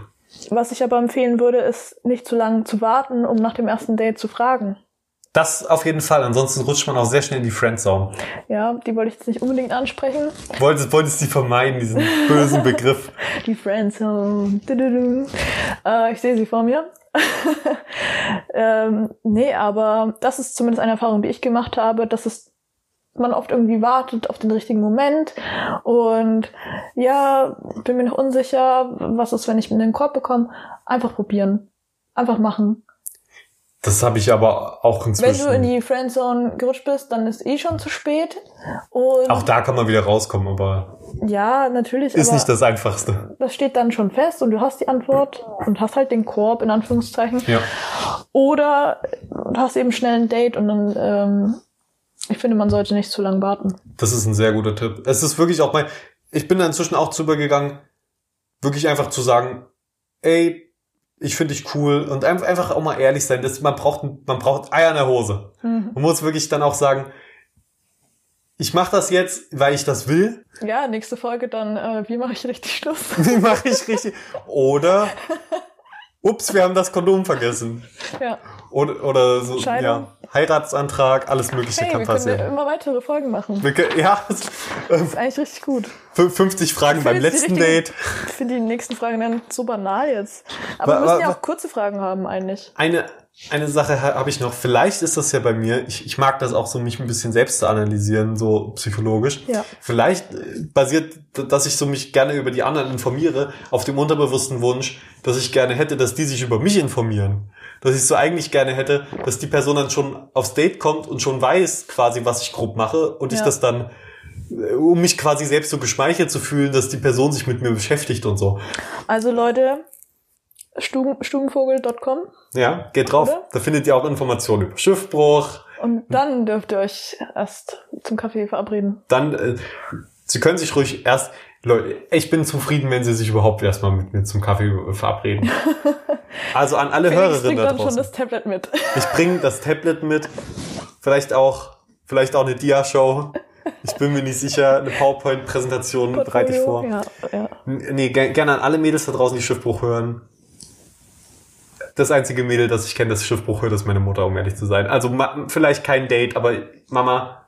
Was ich aber empfehlen würde, ist nicht zu lange zu warten, um nach dem ersten Date zu fragen. Das auf jeden Fall. Ansonsten rutscht man auch sehr schnell in die Friendzone. Ja, die wollte ich jetzt nicht unbedingt ansprechen. Wolltest, wolltest die vermeiden, diesen bösen Begriff. Die Friendzone. Du-du-du. Äh, ich sehe sie vor mir. ähm, nee, aber das ist zumindest eine Erfahrung, die ich gemacht habe, dass es man oft irgendwie wartet auf den richtigen Moment und ja, bin mir noch unsicher, was ist, wenn ich mir den Korb bekomme. Einfach probieren. Einfach machen. Das habe ich aber auch Wenn inzwischen. du in die Friendzone gerutscht bist, dann ist eh schon zu spät. Und Auch da kann man wieder rauskommen, aber ja, natürlich. ist nicht das Einfachste. das steht dann schon fest und du hast die Antwort und hast halt den Korb in Anführungszeichen. Ja. Oder du hast eben schnell ein Date und dann, ähm, ich finde, man sollte nicht zu lange warten. Das ist ein sehr guter Tipp. Es ist wirklich auch mein, ich bin da inzwischen auch zu übergegangen, wirklich einfach zu sagen, ey, ich finde dich cool und einfach, auch mal ehrlich sein. Das, man braucht, man braucht Eier in der Hose. Mhm. Man muss wirklich dann auch sagen, ich mache das jetzt, weil ich das will. Ja, nächste Folge dann, äh, wie mache ich richtig Schluss? Wie mache ich richtig? Oder, ups, wir haben das Kondom vergessen. ja. Oder, oder so, ja, Heiratsantrag, alles Mögliche Hey, kann wir können passieren. ja immer weitere Folgen machen. Wir können, ja, ähm, Ist eigentlich richtig gut. 50 Fragen beim letzten Date. Ich finde die nächsten Fragen dann so banal jetzt. Aber Wa- wir müssen ja auch kurze Fragen haben eigentlich. Eine, eine Sache ha- habe ich noch. Vielleicht ist das ja bei mir, ich, ich mag das auch so, mich ein bisschen selbst zu analysieren, so psychologisch. Ja. Vielleicht äh, basiert, dass ich so mich gerne über die anderen informiere, auf dem unterbewussten Wunsch, dass ich gerne hätte, dass die sich über mich informieren. Dass ich so eigentlich gerne hätte, dass die Person dann schon aufs Date kommt und schon weiß quasi, was ich grob mache und ich Ja. das dann, äh, um mich quasi selbst so geschmeichelt zu fühlen, dass die Person sich mit mir beschäftigt und so. Also Leute, Stuben, stubenvogel.com Ja, geht drauf. Oder? Da findet ihr auch Informationen über Schiffbruch. und dann dürft ihr euch erst zum Kaffee verabreden. Dann, äh, Sie können sich ruhig erst, Leute, ich bin zufrieden, wenn Sie sich überhaupt erstmal mit mir zum Kaffee verabreden. Also an alle Felix Hörerinnen da dann schon draußen. das Tablet mit. Ich bringe das Tablet mit. Vielleicht auch, vielleicht auch eine Dia-Show. Ich bin mir nicht sicher. Eine PowerPoint-Präsentation bereite ich vor. Ja, ja. Nee, ge- gerne an alle Mädels da draußen, die Schiffbruch hören. Das einzige Mädel, das ich kenne, das Schiffbruch hört, ist meine Mutter, um ehrlich zu sein. Also vielleicht kein Date, aber Mama,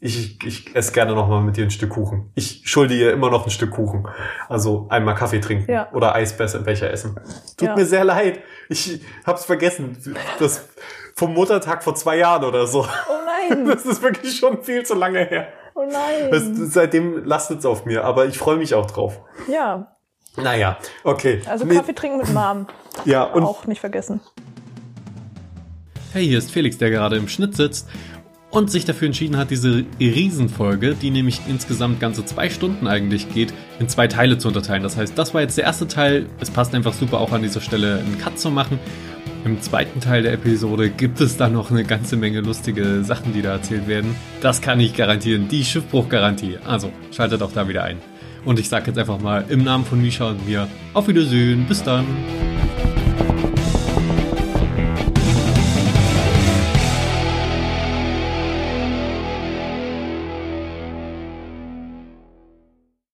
ich, ich esse gerne noch mal mit dir ein Stück Kuchen. Ich schulde ihr immer noch ein Stück Kuchen. Also einmal Kaffee trinken Ja. oder Eisbecher essen. Tut Ja. mir sehr leid. Ich hab's vergessen. Das vom Muttertag vor zwei Jahren oder so. Oh nein, Das ist wirklich schon viel zu lange her. oh nein. Das, seitdem lastet's auf mir, aber ich freue mich auch drauf. Ja, Naja, okay. also Nee, Kaffee trinken mit Mom. Ja, und Auch nicht vergessen. Hey, hier ist Felix, der gerade im Schnitt sitzt und sich dafür entschieden hat, diese Riesenfolge, die nämlich insgesamt ganze zwei Stunden eigentlich geht, in zwei Teile zu unterteilen. Das heißt, das war jetzt der erste Teil. Es passt einfach super auch an dieser Stelle einen Cut zu machen. Im zweiten Teil der Episode gibt es dann noch eine ganze Menge lustige Sachen, die da erzählt werden. Das kann ich garantieren, die Schiffbruchgarantie. Also schaltet auch da wieder ein. Und ich sage jetzt einfach mal im Namen von Misha und mir auf Wiedersehen, bis dann.